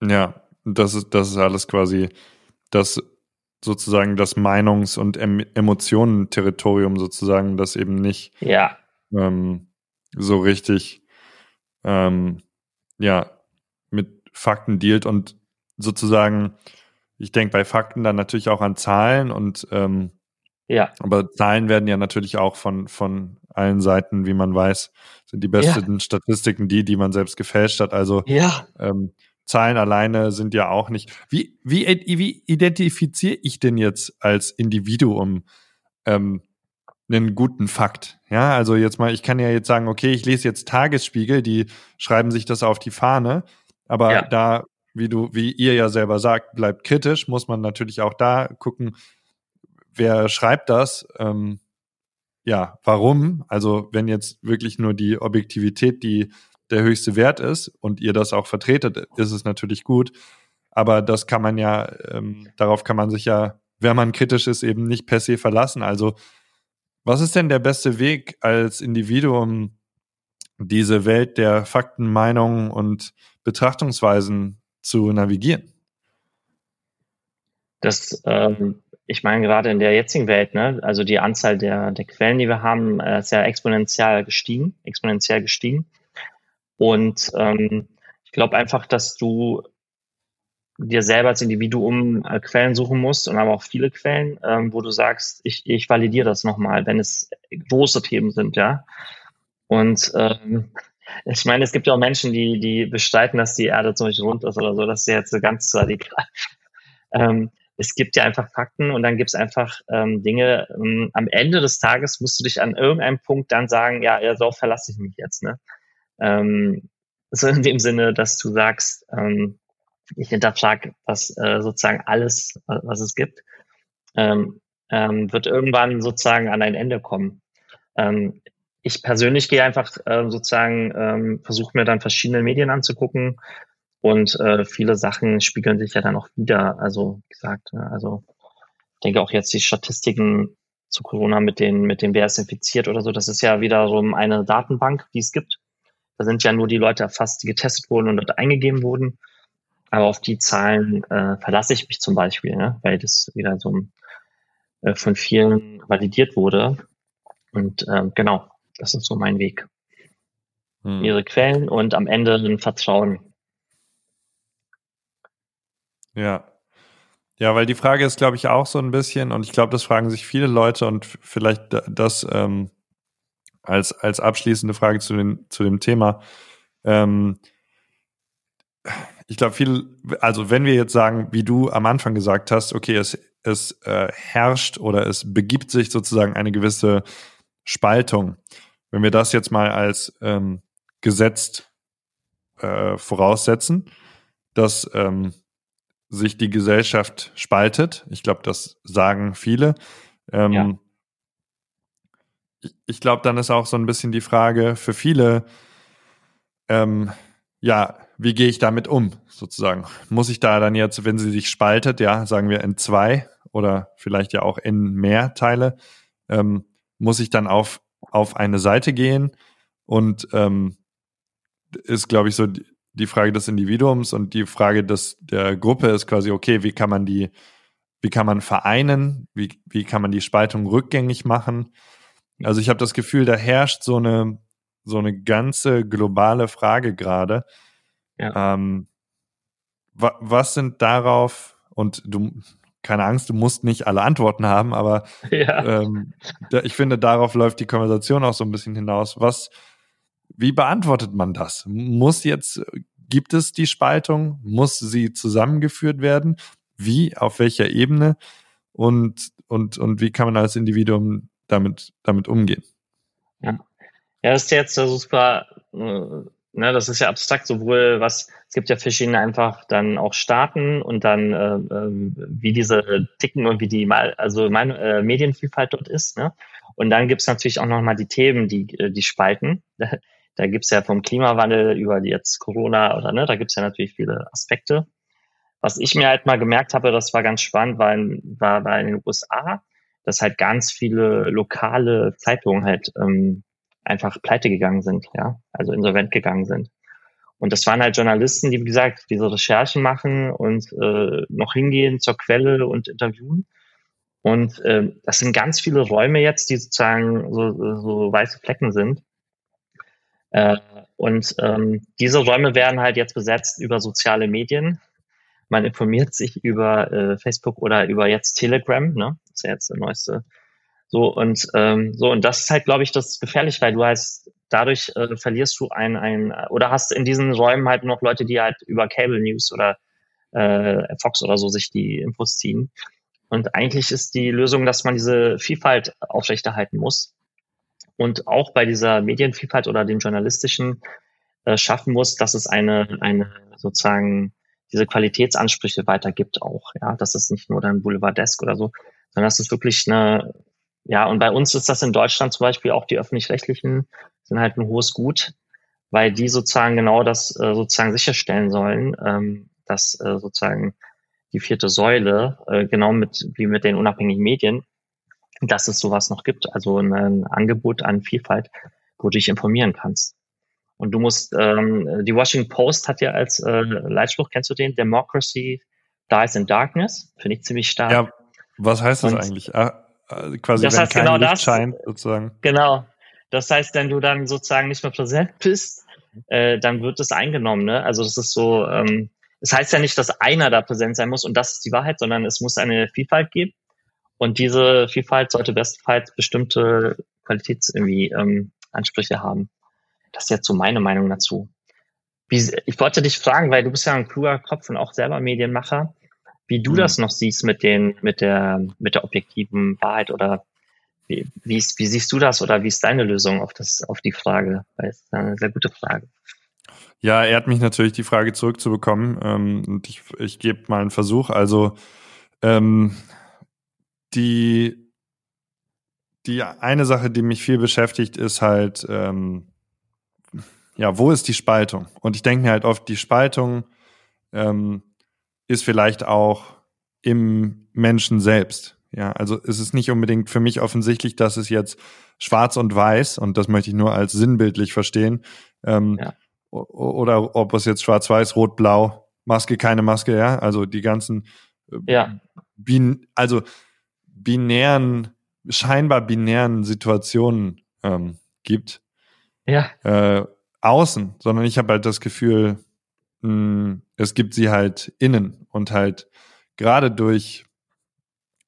Ja, das ist, das ist alles quasi das sozusagen das Meinungs- und em Emotionen-Territorium sozusagen, das eben nicht ja. ähm, so richtig ähm, ja mit Fakten dealt und sozusagen, ich denke bei Fakten dann natürlich auch an Zahlen und ähm, ja. Aber Zahlen werden ja natürlich auch von, von allen Seiten, wie man weiß, sind die besten ja. Statistiken die, die man selbst gefälscht hat. Also ja. ähm, Zahlen alleine sind ja auch nicht. Wie, wie, wie identifiziere ich denn jetzt als Individuum ähm, einen guten Fakt? Ja, also jetzt mal, ich kann ja jetzt sagen, okay, ich lese jetzt Tagesspiegel, die schreiben sich das auf die Fahne, aber ja. da, wie du, wie ihr ja selber sagt, bleibt kritisch, muss man natürlich auch da gucken, wer schreibt das? Ähm, ja, warum? Also wenn jetzt wirklich nur die Objektivität, die der höchste Wert ist und ihr das auch vertretet, ist es natürlich gut. Aber das kann man ja, ähm, darauf kann man sich ja, wenn man kritisch ist, eben nicht per se verlassen. Also, was ist denn der beste Weg als Individuum, diese Welt der Fakten, Meinungen und Betrachtungsweisen zu navigieren? Das, ähm, ich meine, gerade in der jetzigen Welt, ne, also die Anzahl der, der Quellen, die wir haben, äh, ist ja exponentiell gestiegen, exponentiell gestiegen. Und ähm, ich glaube einfach, dass du dir selber als Individuum äh, Quellen suchen musst und aber auch viele Quellen, ähm, wo du sagst, ich, ich validiere das nochmal, wenn es große Themen sind, ja. Und ähm, ich meine, es gibt ja auch Menschen, die, die bestreiten, dass die Erde zum Beispiel rund ist oder so, das ist jetzt so ganz radikal. Ähm, es gibt ja einfach Fakten und dann gibt es einfach ähm, Dinge. Ähm, am Ende des Tages musst du dich an irgendeinem Punkt dann sagen, ja, ja, darauf verlasse ich mich jetzt. Ne? Ähm, so in dem Sinne, dass du sagst, ähm, ich hinterfrage was äh, sozusagen alles, was es gibt, ähm, ähm, wird irgendwann sozusagen an ein Ende kommen. Ähm, ich persönlich gehe einfach äh, sozusagen, ähm, versuche mir dann verschiedene Medien anzugucken und äh, viele Sachen spiegeln sich ja dann auch wieder. Also wie gesagt, ne, also ich denke auch jetzt die Statistiken zu Corona mit den, mit dem wer ist infiziert oder so, das ist ja wiederum eine Datenbank, die es gibt. Da sind ja nur die Leute erfasst, die getestet wurden und dort eingegeben wurden. Aber auf die Zahlen äh, verlasse ich mich zum Beispiel, ne? weil das wieder so äh, von vielen validiert wurde. Und äh, genau, das ist so mein Weg. Hm. Ihre Quellen und am Ende ein Vertrauen. Ja. Ja, weil die Frage ist, glaube ich, auch so ein bisschen, und ich glaube, das fragen sich viele Leute und vielleicht das ähm, als, als abschließende Frage zu, den, zu dem Thema. Ähm, ich glaube, viel, also wenn wir jetzt sagen, wie du am Anfang gesagt hast, okay, es, es äh, herrscht oder es begibt sich sozusagen eine gewisse Spaltung. Wenn wir das jetzt mal als ähm, gesetzt äh, voraussetzen, dass ähm, sich die Gesellschaft spaltet, ich glaube, das sagen viele, ähm, ja ich glaube, dann ist auch so ein bisschen die Frage für viele, ähm, ja, wie gehe ich damit um, sozusagen? Muss ich da dann jetzt, wenn sie sich spaltet, ja, sagen wir in zwei oder vielleicht ja auch in mehr Teile, ähm, muss ich dann auf, auf eine Seite gehen und ähm, ist, glaube ich, so die, die Frage des Individuums und die Frage des, der Gruppe ist quasi, okay, wie kann man die, wie kann man vereinen, wie, wie kann man die Spaltung rückgängig machen? Also ich habe das Gefühl, da herrscht so eine so eine ganze globale Frage gerade. Ja. Ähm, wa was sind darauf und du keine Angst, du musst nicht alle Antworten haben, aber ja. ähm, da, ich finde, darauf läuft die Konversation auch so ein bisschen hinaus. Was, wie beantwortet man das? Muss jetzt, gibt es die Spaltung? Muss sie zusammengeführt werden? Wie? Auf welcher Ebene? Und, und, und wie kann man als Individuum damit, damit umgehen. Ja. Ja, das ist jetzt super, äh, ne, das ist ja abstrakt, sowohl was, es gibt ja verschiedene einfach dann auch Staaten und dann äh, äh, wie diese ticken und wie die mal, also meine äh, Medienvielfalt dort ist, ne? Und dann gibt's natürlich auch nochmal die Themen, die, äh, die spalten. Da gibt's ja vom Klimawandel über jetzt Corona oder ne, da gibt's ja natürlich viele Aspekte. Was ich mir halt mal gemerkt habe, das war ganz spannend, war in, war, war in den USA, dass halt ganz viele lokale Zeitungen halt ähm, einfach pleite gegangen sind, ja, also insolvent gegangen sind. Und das waren halt Journalisten, die, wie gesagt, diese Recherchen machen und äh, noch hingehen zur Quelle und interviewen. Und äh, das sind ganz viele Räume jetzt, die sozusagen so, so weiße Flecken sind. Äh, und ähm, diese Räume werden halt jetzt besetzt über soziale Medien. Man informiert sich über äh, Facebook oder über jetzt Telegram, ne? Ist ja jetzt der neueste. So und ähm, so und das ist halt, glaube ich, das gefährlich, weil du heißt dadurch äh, verlierst du ein ein oder hast in diesen Räumen halt noch Leute, die halt über Cable News oder äh, Fox oder so sich die Infos ziehen. Und eigentlich ist die Lösung, dass man diese Vielfalt aufrechterhalten muss und auch bei dieser Medienvielfalt oder dem journalistischen äh, schaffen muss, dass es eine, eine sozusagen diese Qualitätsansprüche weitergibt auch, ja, dass es nicht nur dann Boulevardesk oder so, sondern dass es wirklich eine, ja, und bei uns ist das in Deutschland zum Beispiel auch die öffentlich-rechtlichen sind halt ein hohes Gut, weil die sozusagen genau das äh, sozusagen sicherstellen sollen, ähm, dass äh, sozusagen die vierte Säule, äh, genau mit wie mit den unabhängigen Medien, dass es sowas noch gibt, also ein Angebot an Vielfalt, wo du dich informieren kannst. Und du musst, ähm, die Washington Post hat ja als äh, Leitspruch, kennst du den? Democracy dies in darkness. Finde ich ziemlich stark. Ja, was heißt das Und, eigentlich? Ah, äh, quasi, das wenn heißt kein genau Licht das, scheint, sozusagen. Genau. Das heißt, wenn du dann sozusagen nicht mehr präsent bist, äh, dann wird es eingenommen. Ne? Also das ist so, ähm, es das heißt ja nicht, dass einer da präsent sein muss und das ist die Wahrheit, sondern es muss eine Vielfalt geben. Und diese Vielfalt sollte bestenfalls bestimmte Qualitätsansprüche ähm, Ansprüche haben. Das ist jetzt so meine Meinung dazu. Ich wollte dich fragen, weil du bist ja ein kluger Kopf und auch selber Medienmacher, wie du mhm. das noch siehst mit den, mit der, mit der objektiven Wahrheit oder wie, wie, wie siehst du das oder wie ist deine Lösung auf das, auf die Frage? Weil es ist eine sehr gute Frage. Ja, er hat mich natürlich die Frage zurückzubekommen ähm, und ich, ich gebe mal einen Versuch. Also ähm, die, die eine Sache, die mich viel beschäftigt, ist halt, ähm, ja, wo ist die Spaltung? Und ich denke mir halt oft, die Spaltung ähm, ist vielleicht auch im Menschen selbst. Ja, also es ist nicht unbedingt für mich offensichtlich, dass es jetzt schwarz und weiß, und das möchte ich nur als sinnbildlich verstehen, ähm, ja. oder ob es jetzt schwarz-weiß, rot-blau, Maske, keine Maske, ja, also die ganzen, äh, ja. Bin, also binären, scheinbar binären Situationen ähm, gibt. Ja. Äh, außen, sondern ich habe halt das Gefühl, mh, hm, es gibt sie halt innen und halt gerade durch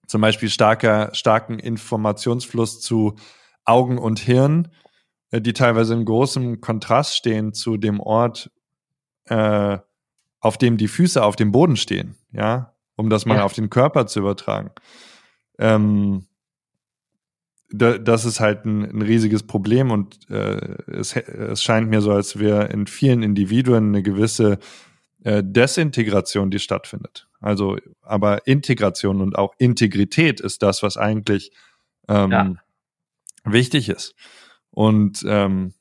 zum Beispiel starker, starken Informationsfluss zu Augen und Hirn, äh, die teilweise in großem Kontrast stehen zu dem Ort, äh, auf dem die Füße auf dem Boden stehen, ja, um das mal ja. auf den Körper zu übertragen ähm, das ist halt ein, ein riesiges Problem und äh, es, es scheint mir so, als wäre in vielen Individuen eine gewisse äh, Desintegration, die stattfindet. Also, aber Integration und auch Integrität ist das, was eigentlich ähm, ja. wichtig ist. Und ähm,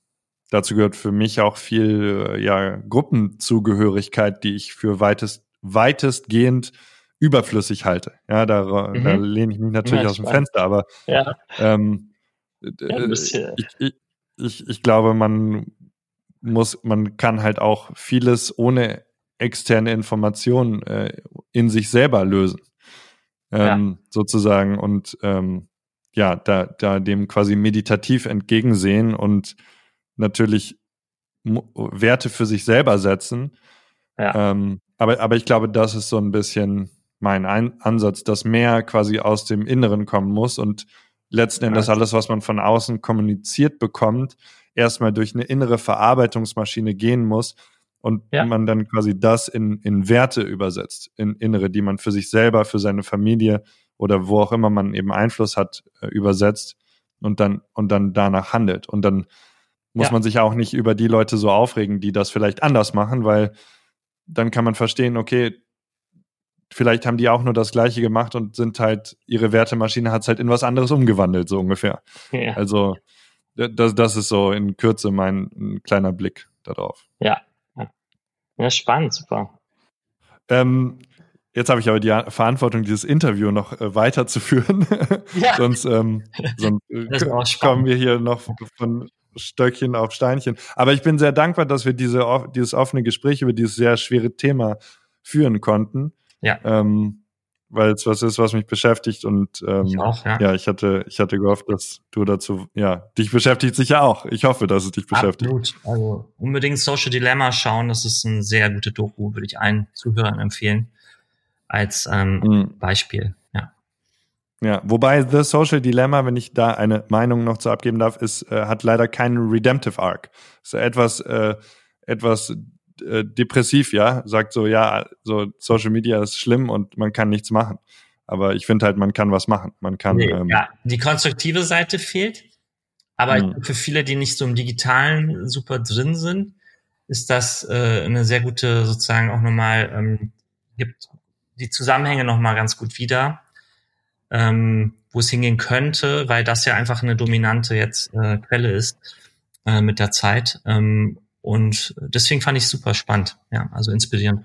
dazu gehört für mich auch viel äh, ja, Gruppenzugehörigkeit, die ich für weitest, weitestgehend überflüssig halte. Ja, da, mhm. da lehne ich mich natürlich ja, aus dem Fenster, aber ja. Ähm, ja, äh, ich, ich, ich, ich glaube, man muss, man kann halt auch vieles ohne externe Informationen äh, in sich selber lösen. Ähm, ja. sozusagen und ähm, ja, da, da dem quasi meditativ entgegensehen und natürlich Werte für sich selber setzen. Ja. Ähm, aber, aber ich glaube, das ist so ein bisschen mein Ein Ansatz, dass mehr quasi aus dem Inneren kommen muss und letzten Endes alles, was man von außen kommuniziert bekommt, erstmal durch eine innere Verarbeitungsmaschine gehen muss und ja. man dann quasi das in, in Werte übersetzt, in innere, die man für sich selber, für seine Familie oder wo auch immer man eben Einfluss hat, äh, übersetzt und dann, und dann danach handelt. Und dann muss Ja. man sich auch nicht über die Leute so aufregen, die das vielleicht anders machen, weil dann kann man verstehen, okay, vielleicht haben die auch nur das Gleiche gemacht und sind halt, ihre Wertemaschine hat es halt in was anderes umgewandelt, so ungefähr. Ja. Also, das, das ist so in Kürze mein ein kleiner Blick darauf. Ja. ja. Spannend, super. Ähm, jetzt habe ich aber die Verantwortung, dieses Interview noch äh, weiterzuführen. Ja. sonst ähm, sonst äh, kommen wir hier noch von Stöckchen auf Steinchen. Aber ich bin sehr dankbar, dass wir diese, dieses offene Gespräch über dieses sehr schwere Thema führen konnten. Ja. Ähm, weil es was ist, was mich beschäftigt und ähm, Ich auch, ja. ja, ich hatte, ich hatte gehofft, dass du dazu, ja, dich beschäftigt sicher auch. Ich hoffe, dass es dich beschäftigt. Absolut. Also unbedingt Social Dilemma schauen. Das ist ein sehr gute Doku, würde ich allen Zuhörern empfehlen. Als ähm, Mhm. Beispiel. Ja. Ja, wobei The Social Dilemma, wenn ich da eine Meinung noch zu abgeben darf, ist, äh, hat leider keinen Redemptive Arc. Ist etwas, äh, etwas äh, depressiv, ja. Sagt so, ja, so Social Media ist schlimm und man kann nichts machen. Aber ich finde halt, man kann was machen. Man kann, Nee, ähm, ja, die konstruktive Seite fehlt. Aber glaube, für viele, die nicht so im Digitalen super drin sind, ist das äh, eine sehr gute, sozusagen auch nochmal, ähm, gibt die Zusammenhänge nochmal ganz gut wieder, ähm, wo es hingehen könnte, weil das ja einfach eine dominante jetzt äh, Quelle ist äh, mit der Zeit. Ähm, und deswegen fand ich es super spannend, ja, also inspirierend.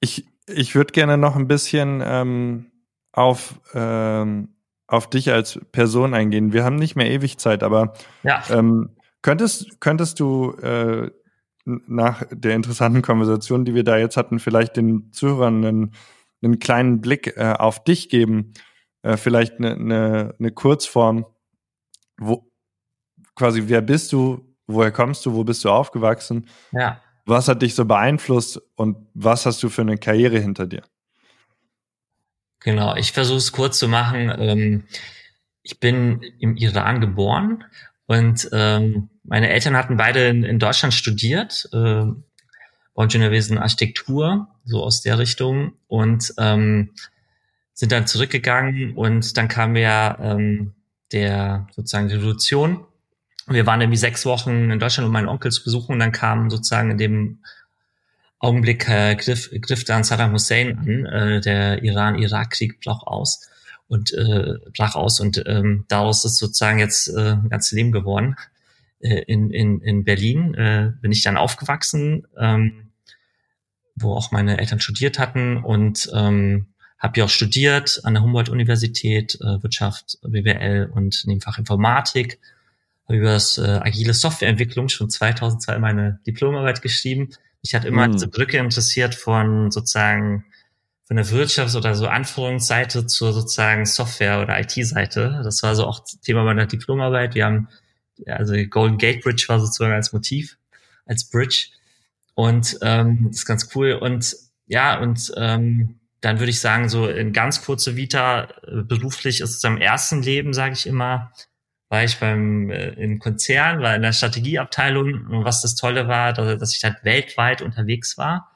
Ich, ich würde gerne noch ein bisschen ähm, auf, ähm, auf dich als Person eingehen. Wir haben nicht mehr ewig Zeit, aber Ja, Ähm, könntest, könntest du äh, nach der interessanten Konversation, die wir da jetzt hatten, vielleicht den Zuhörern einen, einen kleinen Blick äh, auf dich geben? Äh, vielleicht eine, eine, eine Kurzform, wo quasi, wer bist du, woher kommst du, wo bist du aufgewachsen, ja. was hat dich so beeinflusst und was hast du für eine Karriere hinter dir? Genau, ich versuche es kurz zu machen. Ähm, ich bin im Iran geboren und ähm, meine Eltern hatten beide in, Deutschland studiert, äh, Bauingenieurwesen, Architektur, so aus der Richtung und ähm, sind dann zurückgegangen und dann kam ja der sozusagen Revolution. Wir waren irgendwie sechs Wochen in Deutschland, um meinen Onkel zu besuchen. Und dann kam sozusagen in dem Augenblick äh, griff, griff dann Saddam Hussein an, äh, der Iran-Irak-Krieg brach aus. Und äh, brach aus. Und ähm, daraus ist sozusagen jetzt äh, ein ganzes Leben geworden. Äh, in, in, in Berlin. Äh, bin ich dann aufgewachsen, ähm, wo auch meine Eltern studiert hatten. Und ähm, habe ja auch studiert an der Humboldt-Universität, äh, Wirtschaft, BWL und neben Fach Informatik. Über das äh, agile Softwareentwicklung schon 2002 meine Diplomarbeit geschrieben. Mich hat immer Mhm. diese Brücke interessiert von sozusagen von der Wirtschafts- oder so Anforderungsseite zur sozusagen Software- oder IT-Seite. Das war so auch Thema meiner Diplomarbeit. Wir haben, also Golden Gate Bridge war sozusagen als Motiv, als Bridge. Und ähm, das ist ganz cool. Und ja, und ähm, dann würde ich sagen, so in ganz kurze Vita, äh, beruflich ist es am ersten Leben, sage ich immer, war ich beim äh, im Konzern, war in der Strategieabteilung und was das Tolle war, dass, dass ich halt weltweit unterwegs war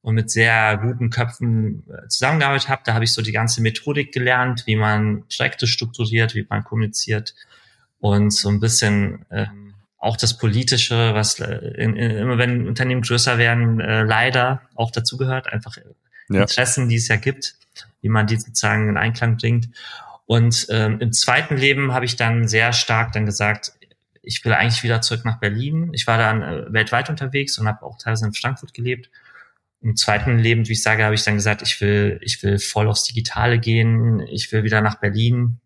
und mit sehr guten Köpfen äh, zusammengearbeitet habe. Da habe ich so die ganze Methodik gelernt, wie man Projekte strukturiert, wie man kommuniziert und so ein bisschen ähm, auch das Politische, was äh, in, in, immer wenn Unternehmen größer werden, äh, leider auch dazugehört, einfach Ja. Interessen, die es ja gibt, wie man die sozusagen in Einklang bringt. Und ähm, im zweiten Leben habe ich dann sehr stark dann gesagt, ich will eigentlich wieder zurück nach Berlin. Ich war dann äh, weltweit unterwegs und habe auch teilweise in Frankfurt gelebt. Im zweiten Leben, wie ich sage, habe ich dann gesagt, ich will, ich will voll aufs Digitale gehen. Ich will wieder nach Berlin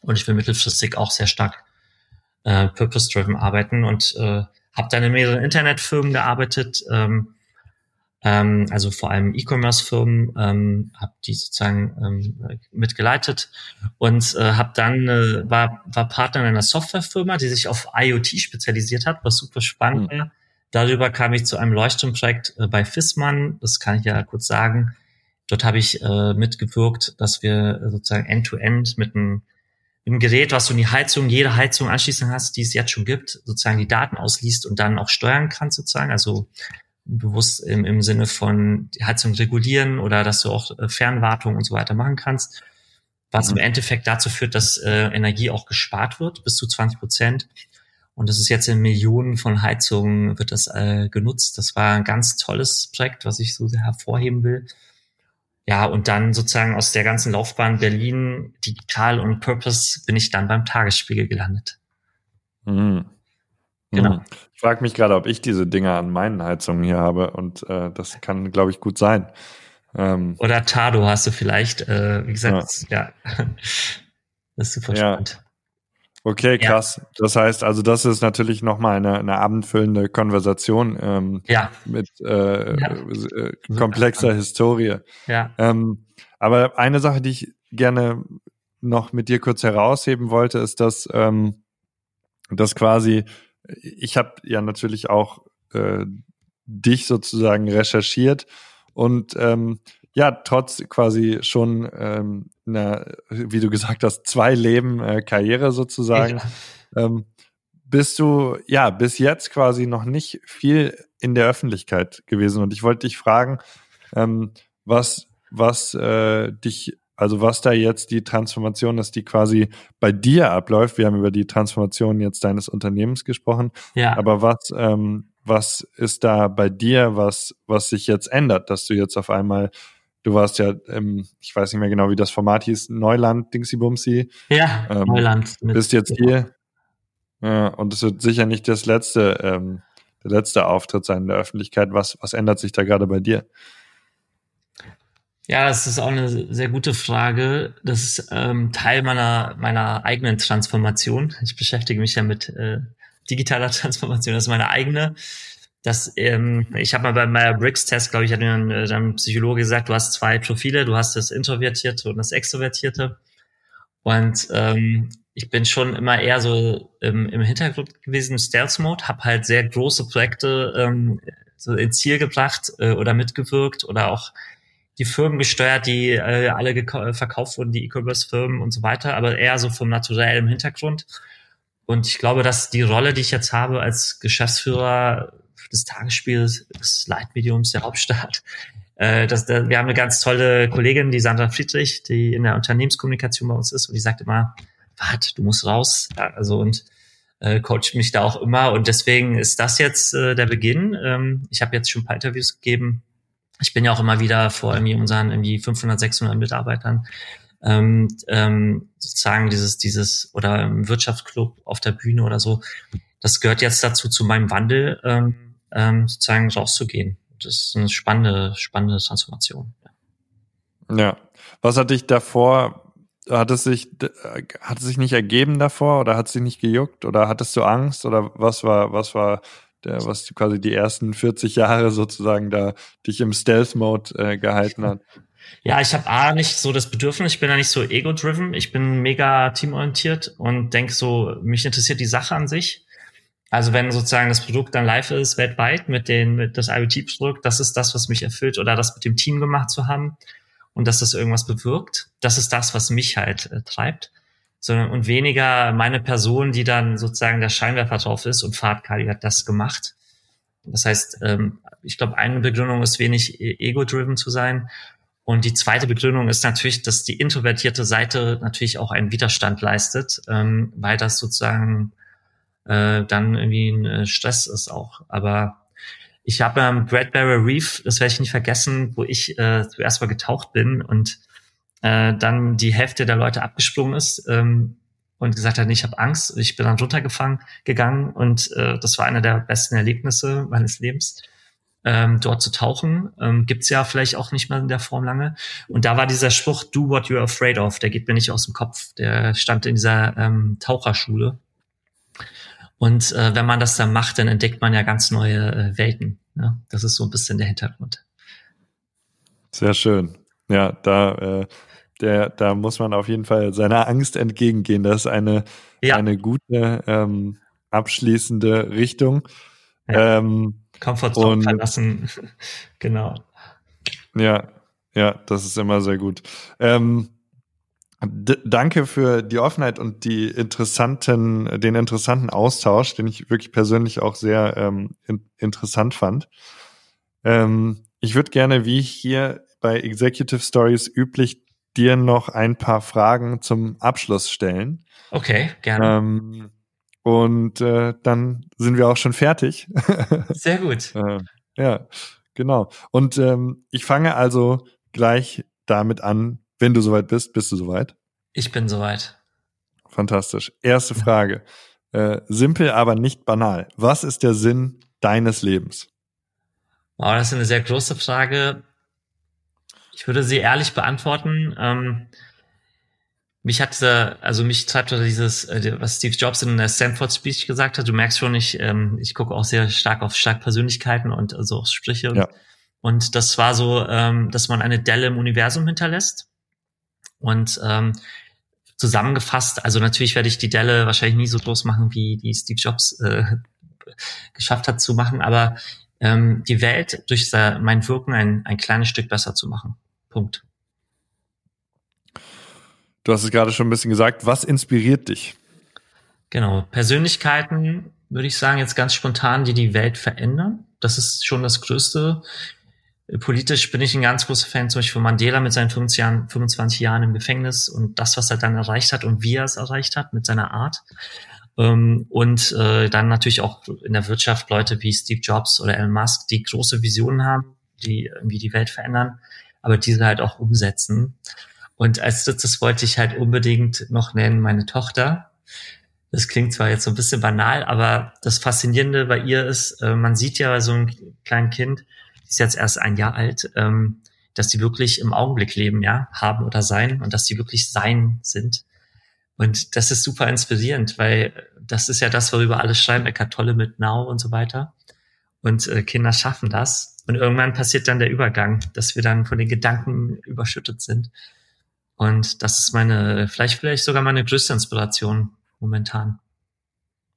und ich will mittelfristig auch sehr stark äh, purpose-driven arbeiten und äh, habe dann in mehreren Internetfirmen gearbeitet. Ähm, ähm, also vor allem E-Commerce-Firmen, ähm, habe die sozusagen ähm, mitgeleitet und äh, habe dann äh, war war Partner in einer Softwarefirma, die sich auf IoT spezialisiert hat, was super spannend Mhm. war. Darüber kam ich zu einem Leuchtturmprojekt äh, bei Fissmann, das kann ich ja kurz sagen. Dort habe ich äh, mitgewirkt, dass wir äh, sozusagen End-to-End mit einem ein Gerät, was du in die Heizung, jede Heizung anschließen hast, die es jetzt schon gibt, sozusagen die Daten ausliest und dann auch steuern kannst sozusagen, also bewusst im, im Sinne von Heizung regulieren oder dass du auch äh, Fernwartung und so weiter machen kannst, was Mhm. im Endeffekt dazu führt, dass äh, Energie auch gespart wird, bis zu 20 Prozent. Und das ist jetzt in Millionen von Heizungen wird das äh, genutzt. Das war ein ganz tolles Projekt, was ich so sehr hervorheben will. Ja, und dann sozusagen aus der ganzen Laufbahn Berlin, Digital und Purpose bin ich dann beim Tagesspiegel gelandet. Mhm. Genau. Mhm. Ich frage mich gerade, ob ich diese Dinger an meinen Heizungen hier habe und äh, das kann, glaube ich, gut sein. Ähm, Oder Tado hast du vielleicht, äh, wie gesagt, ja. ja. das ist super ja. spannend. Okay, krass. Ja. Das heißt, also das ist natürlich nochmal eine, eine abendfüllende Konversation ähm, ja. mit äh, ja. äh, komplexer Historie. Ja. Ähm, aber eine Sache, die ich gerne noch mit dir kurz herausheben wollte, ist, dass, ähm, dass quasi, ich habe ja natürlich auch äh, dich sozusagen recherchiert und ähm, ja, trotz quasi schon ähm, einer, wie du gesagt hast, zwei Leben äh, Karriere sozusagen, ja. ähm, bist du ja bis jetzt quasi noch nicht viel in der Öffentlichkeit gewesen. Und ich wollte dich fragen, ähm, was, was äh, dich, also was da jetzt die Transformation ist, die quasi bei dir abläuft. Wir haben über die Transformation jetzt deines Unternehmens gesprochen. Ja. Aber was, ähm, was ist da bei dir, was, was sich jetzt ändert, dass du jetzt auf einmal Du warst ja, ähm, ich weiß nicht mehr genau, wie das Format hieß, Neuland, Dingsy Bumsy. Ja, ähm, Neuland. Bist jetzt hier. Ja, und es wird sicher nicht das letzte, ähm, der letzte Auftritt sein in der Öffentlichkeit. Was, was ändert sich da gerade bei dir? Ja, das ist auch eine sehr gute Frage. Das ist ähm, Teil meiner, meiner eigenen Transformation. Ich beschäftige mich ja mit äh, digitaler Transformation. Das ist meine eigene dass ähm, ich habe mal beim Meyer-Briggs-Test, glaube ich, hat mir ein, äh, Psychologe gesagt, du hast zwei Profile, du hast das Introvertierte und das Extrovertierte. Und ähm, ich bin schon immer eher so im, im Hintergrund gewesen, Stealth-Mode, habe halt sehr große Projekte ähm, so ins Ziel gebracht äh, oder mitgewirkt oder auch die Firmen gesteuert, die äh, alle verkauft wurden, die E-Commerce-Firmen und so weiter, aber eher so vom naturellen Hintergrund. Und ich glaube, dass die Rolle, die ich jetzt habe als Geschäftsführer, des Tagesspiels, des Leitmediums der Hauptstadt. Äh, das, da, wir haben eine ganz tolle Kollegin, die Sandra Friedrich, die in der Unternehmenskommunikation bei uns ist und die sagt immer, warte, du musst raus. Ja, also und äh, coacht mich da auch immer und deswegen ist das jetzt äh, der Beginn. Ähm, ich habe jetzt schon ein paar Interviews gegeben. Ich bin ja auch immer wieder vor irgendwie unseren irgendwie 500, 600 Mitarbeitern ähm, ähm, sozusagen dieses dieses oder im Wirtschaftsclub auf der Bühne oder so. Das gehört jetzt dazu zu meinem Wandel. Ähm, ähm, sozusagen rauszugehen. Das ist eine spannende, spannende Transformation. Ja. ja. Was hat dich davor, hat es sich, hat es sich nicht ergeben davor oder hat es sich nicht gejuckt oder hattest du Angst oder was war, was war der, was quasi die ersten 40 Jahre sozusagen da dich im Stealth-Mode äh, gehalten hat? Ja, ich habe A nicht so das Bedürfnis, ich bin da nicht so ego-driven, ich bin mega teamorientiert und denke so, mich interessiert die Sache an sich. Also wenn sozusagen das Produkt dann live ist, weltweit mit den, mit das IoT-Produkt, das ist das, was mich erfüllt oder das mit dem Team gemacht zu haben und dass das irgendwas bewirkt. Das ist das, was mich halt äh, treibt. Sondern, und weniger meine Person, die dann sozusagen der Scheinwerfer drauf ist und Fahrtkali hat das gemacht. Das heißt, ähm, ich glaube, eine Begründung ist wenig e-, ego-driven zu sein. Und die zweite Begründung ist natürlich, dass die introvertierte Seite natürlich auch einen Widerstand leistet, ähm, weil das sozusagen äh, dann irgendwie ein äh, Stress ist auch. Aber ich habe am Bradbury Reef, das werde ich nicht vergessen, wo ich äh, zuerst mal getaucht bin und äh, dann die Hälfte der Leute abgesprungen ist ähm, und gesagt hat, nee, ich habe Angst. Ich bin dann runtergefangen gegangen und äh, das war einer der besten Erlebnisse meines Lebens. Ähm, dort zu tauchen. Ähm, gibt's ja vielleicht auch nicht mehr in der Form lange. Und da war dieser Spruch, do what you're afraid of, der geht mir nicht aus dem Kopf. Der stand in dieser ähm, Taucherschule und äh, wenn man das dann macht, dann entdeckt man ja ganz neue äh, Welten. Ja? Das ist so ein bisschen der Hintergrund. Sehr schön. Ja, da, äh, der, da muss man auf jeden Fall seiner Angst entgegengehen. Das ist eine, ja. eine gute ähm, abschließende Richtung. Ja. Ähm, Komfortzone verlassen. genau. Ja, ja, das ist immer sehr gut. Ähm, danke für die Offenheit und die interessanten, den interessanten Austausch, den ich wirklich persönlich auch sehr ähm, in, interessant fand. Ähm, ich würde gerne, wie hier bei Executive Stories üblich, dir noch ein paar Fragen zum Abschluss stellen. Okay, gerne. Ähm, Und äh, dann sind wir auch schon fertig. Sehr gut. äh, ja, genau. Und ähm, ich fange also gleich damit an, wenn du soweit bist. Bist du soweit? Ich bin soweit. Fantastisch. Erste Frage. Äh, simpel, aber nicht banal. Was ist der Sinn deines Lebens? Wow, das ist eine sehr große Frage. Ich würde sie ehrlich beantworten. Ähm, mich hat dieser, also mich treibt dieses, äh, was Steve Jobs in der Stanford Speech gesagt hat. Du merkst schon, ich, ähm, ich gucke auch sehr stark auf stark Persönlichkeiten und also auf Sprüche. Und, ja. und das war so, ähm, dass man eine Delle im Universum hinterlässt. Und ähm, zusammengefasst, also natürlich werde ich die Delle wahrscheinlich nie so groß machen, wie die Steve Jobs äh, geschafft hat zu machen, aber ähm, die Welt durch mein Wirken ein, ein kleines Stück besser zu machen. Punkt. Du hast es gerade schon ein bisschen gesagt. Was inspiriert dich? Genau. Persönlichkeiten, würde ich sagen, jetzt ganz spontan, die die Welt verändern. Das ist schon das Größte. Politisch bin ich ein ganz großer Fan, zum Beispiel von Mandela mit seinen 25 Jahren, 25 Jahren im Gefängnis und das, was er dann erreicht hat und wie er es erreicht hat mit seiner Art. Ähm, und äh, dann natürlich auch in der Wirtschaft Leute wie Steve Jobs oder Elon Musk, die große Visionen haben, die irgendwie die Welt verändern, aber diese halt auch umsetzen. Und als drittes wollte ich halt unbedingt noch nennen meine Tochter. Das klingt zwar jetzt so ein bisschen banal, aber das Faszinierende bei ihr ist, äh, man sieht ja bei so einem kleinen Kind, die ist jetzt erst ein Jahr alt, ähm, dass die wirklich im Augenblick leben, ja, haben oder sein und dass die wirklich sein sind. Und das ist super inspirierend, weil das ist ja das, worüber alle schreiben, Eckart Tolle mit Now und so weiter. Und äh, Kinder schaffen das. Und irgendwann passiert dann der Übergang, dass wir dann von den Gedanken überschüttet sind. Und das ist meine, vielleicht, vielleicht sogar meine größte Inspiration momentan.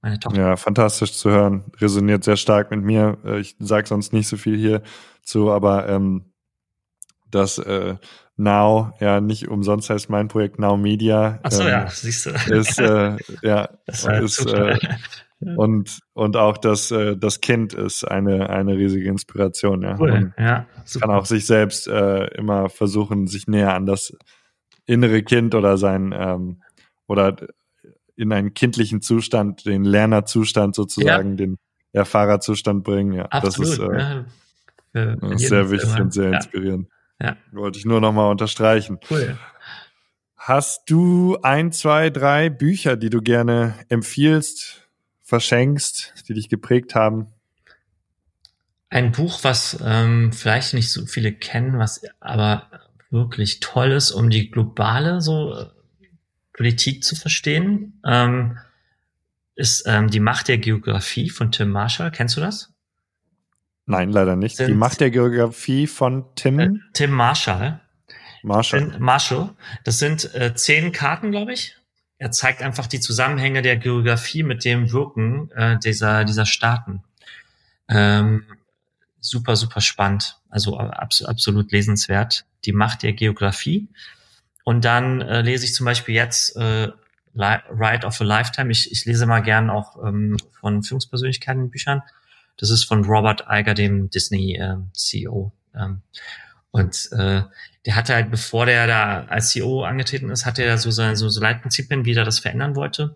Meine Tochter. Ja, fantastisch zu hören. Resoniert sehr stark mit mir. Äh, ich sage sonst nicht so viel hier zu, aber ähm, das äh, Now, ja, nicht umsonst heißt mein Projekt Now Media. Ach so, ähm, ja, siehst du. Ist, äh, ja, ist, äh, und, und auch das, äh, das Kind ist eine, eine riesige Inspiration, ja. Cool, ja. Super. Kann auch sich selbst äh, immer versuchen, sich näher an das innere Kind oder sein, ähm, oder in einen kindlichen Zustand, den Lernerzustand sozusagen, ja. den Erfahrerzustand bringen, ja. Absolut, das ist, äh, ja. das ist sehr wichtig und sehr inspirierend. Ja. Wollte ich nur nochmal unterstreichen. Cool. Hast du ein, zwei, drei Bücher, die du gerne empfiehlst, verschenkst, die dich geprägt haben? Ein Buch, was ähm, vielleicht nicht so viele kennen, was aber wirklich toll ist, um die globale so äh, Politik zu verstehen, ähm, ist ähm, die Macht der Geografie von Tim Marshall. Kennst du das? Nein, leider nicht. Sind, die Macht der Geografie von Tim? Äh, Tim Marshall. Marshall. Marshall. Das sind äh, zehn Karten, glaube ich. Er zeigt einfach die Zusammenhänge der Geografie mit dem Wirken äh, dieser, dieser Staaten. Ähm, super, super spannend. Also abs absolut lesenswert. Die Macht der Geografie. Und dann äh, lese ich zum Beispiel jetzt äh, Ride of a Lifetime. Ich, ich lese mal gern auch ähm, von Führungspersönlichkeiten Büchern. Das ist von Robert Iger, dem Disney-CEO. Ähm, ähm, und äh, der hatte halt, bevor der da als CEO angetreten ist, hatte er so, seine, so, so Leitprinzipien, wie er das verändern wollte.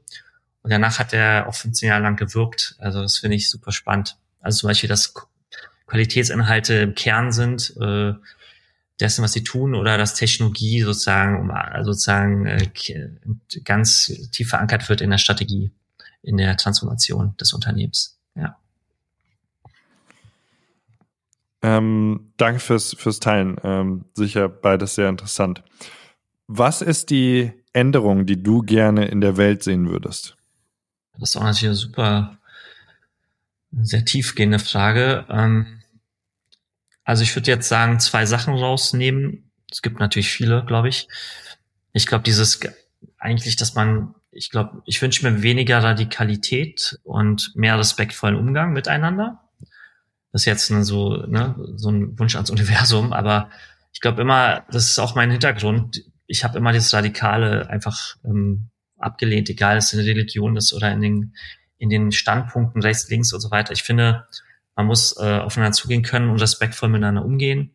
Und danach hat er auch 15 Jahre lang gewirkt. Also das finde ich super spannend. Also zum Beispiel, dass Qualitätsinhalte im Kern sind äh, dessen, was sie tun, oder dass Technologie sozusagen, um, sozusagen äh, ganz tief verankert wird in der Strategie, in der Transformation des Unternehmens. Ja. Ähm, danke fürs, fürs Teilen. Ähm, sicher beides sehr interessant. Was ist die Änderung, die du gerne in der Welt sehen würdest? Das ist auch natürlich eine super, sehr tiefgehende Frage. Ähm, also ich würde jetzt sagen, zwei Sachen rausnehmen. Es gibt natürlich viele, glaube ich. Ich glaube, dieses eigentlich, dass man, ich glaube, ich wünsche mir weniger Radikalität und mehr respektvollen Umgang miteinander. Das ist jetzt so, ne, so ein Wunsch ans Universum, aber ich glaube immer, das ist auch mein Hintergrund. Ich habe immer dieses Radikale einfach ähm, abgelehnt, egal ob es in der Religion ist oder in den, in den Standpunkten rechts, links und so weiter. Ich finde, man muss äh, aufeinander zugehen können und respektvoll miteinander umgehen.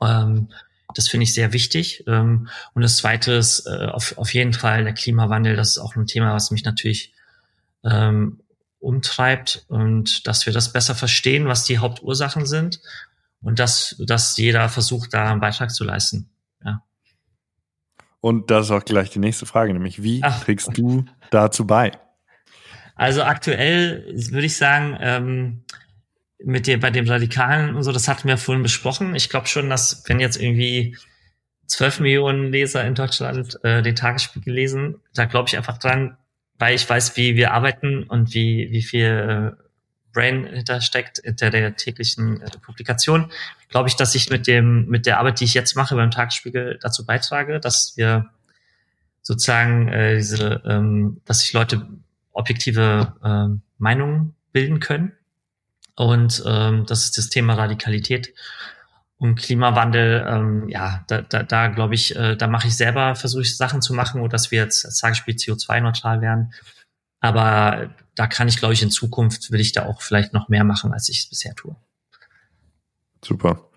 Ähm, das finde ich sehr wichtig. Ähm, und das Zweite ist äh, auf, auf jeden Fall der Klimawandel. Das ist auch ein Thema, was mich natürlich ähm, umtreibt und dass wir das besser verstehen, was die Hauptursachen sind und dass, dass jeder versucht, da einen Beitrag zu leisten. Ja. Und das ist auch gleich die nächste Frage, nämlich wie Ach. trägst du dazu bei? Also aktuell würde ich sagen, ähm, mit dem, bei dem Radikalen und so, das hatten wir vorhin besprochen. Ich glaube schon, dass wenn jetzt irgendwie 12 Millionen Leser in Deutschland äh, den Tagesspiegel lesen, da glaube ich einfach dran, weil ich weiß, wie wir arbeiten und wie, wie viel äh, Brain hintersteckt hinter der täglichen äh, Publikation, glaube ich, dass ich mit dem, mit der Arbeit, die ich jetzt mache beim Tagesspiegel dazu beitrage, dass wir sozusagen äh, diese, ähm, dass sich Leute objektive äh, Meinungen bilden können. Und ähm, das ist das Thema Radikalität und Klimawandel. Ähm, ja, da, da, da glaube ich, äh, da mache ich selber, versuche ich Sachen zu machen, oder dass wir jetzt als Tagesspiel CO2-neutral werden. Aber da kann ich, glaube ich, in Zukunft will ich da auch vielleicht noch mehr machen, als ich es bisher tue. Super.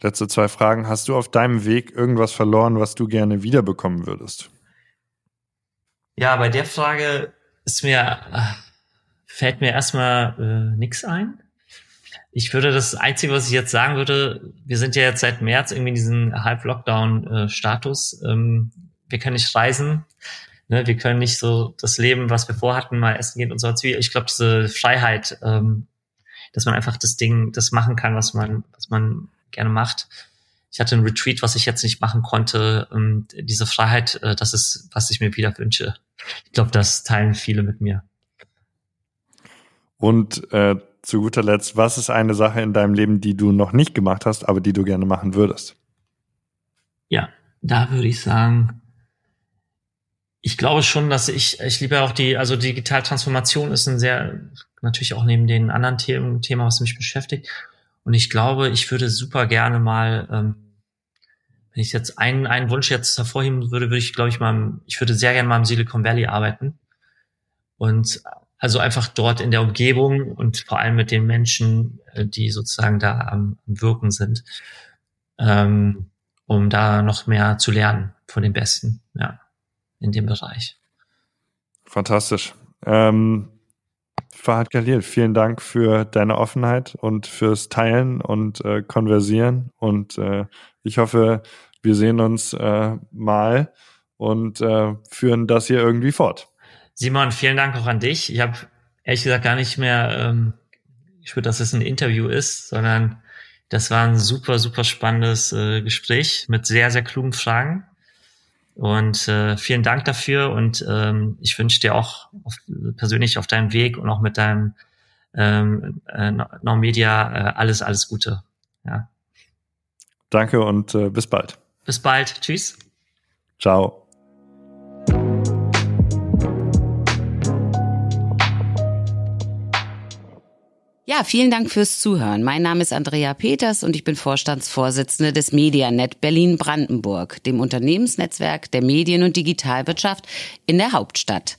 Letzte zwei Fragen. Hast du auf deinem Weg irgendwas verloren, was du gerne wiederbekommen würdest? Ja, bei der Frage ist mir, äh, fällt mir erstmal äh, nichts ein. Ich würde das Einzige, was ich jetzt sagen würde, wir sind ja jetzt seit März irgendwie in diesem Halb-Lockdown-Status. Ähm, wir können nicht reisen. Ne? Wir können nicht so das Leben, was wir vorhatten, mal essen gehen und so. Ich glaube, diese Freiheit, ähm, dass man einfach das Ding, das machen kann, was man, was man gerne macht. Ich hatte ein Retreat, was ich jetzt nicht machen konnte. Und diese Freiheit, äh, das ist, was ich mir wieder wünsche. Ich glaube, das teilen viele mit mir. Und äh, zu guter Letzt, was ist eine Sache in deinem Leben, die du noch nicht gemacht hast, aber die du gerne machen würdest? Ja, da würde ich sagen, ich glaube schon, dass ich, ich liebe auch die, also Digitaltransformation ist ein sehr, natürlich auch neben den anderen Themen, Thema, was mich beschäftigt. Und ich glaube, ich würde super gerne mal, ähm, wenn ich jetzt einen, einen Wunsch jetzt hervorheben würde, würde ich, glaube ich, mal, ich würde sehr gerne mal im Silicon Valley arbeiten. Und also einfach dort in der Umgebung und vor allem mit den Menschen, äh, die sozusagen da am, Wirken sind, ähm, um da noch mehr zu lernen von den Besten, ja, in dem Bereich. Fantastisch. Ähm, Fahad Khalil, vielen Dank für deine Offenheit und fürs Teilen und äh, Konversieren. Und äh, ich hoffe, wir sehen uns äh, mal und äh, führen das hier irgendwie fort. Simon, vielen Dank auch an dich. Ich habe ehrlich gesagt gar nicht mehr ähm, gespürt, dass es ein Interview ist, sondern das war ein super, super spannendes äh, Gespräch mit sehr, sehr klugen Fragen. Und äh, vielen Dank dafür und ähm, ich wünsche dir auch auf, persönlich auf deinem Weg und auch mit deinem ähm, äh, No Media äh, alles, alles Gute. Ja. Danke und äh, bis bald. Bis bald. Tschüss. Ciao. Ja, vielen Dank fürs Zuhören. Mein Name ist Andrea Peters und ich bin Vorstandsvorsitzende des Medianet Berlin-Brandenburg, dem Unternehmensnetzwerk der Medien- und Digitalwirtschaft in der Hauptstadt.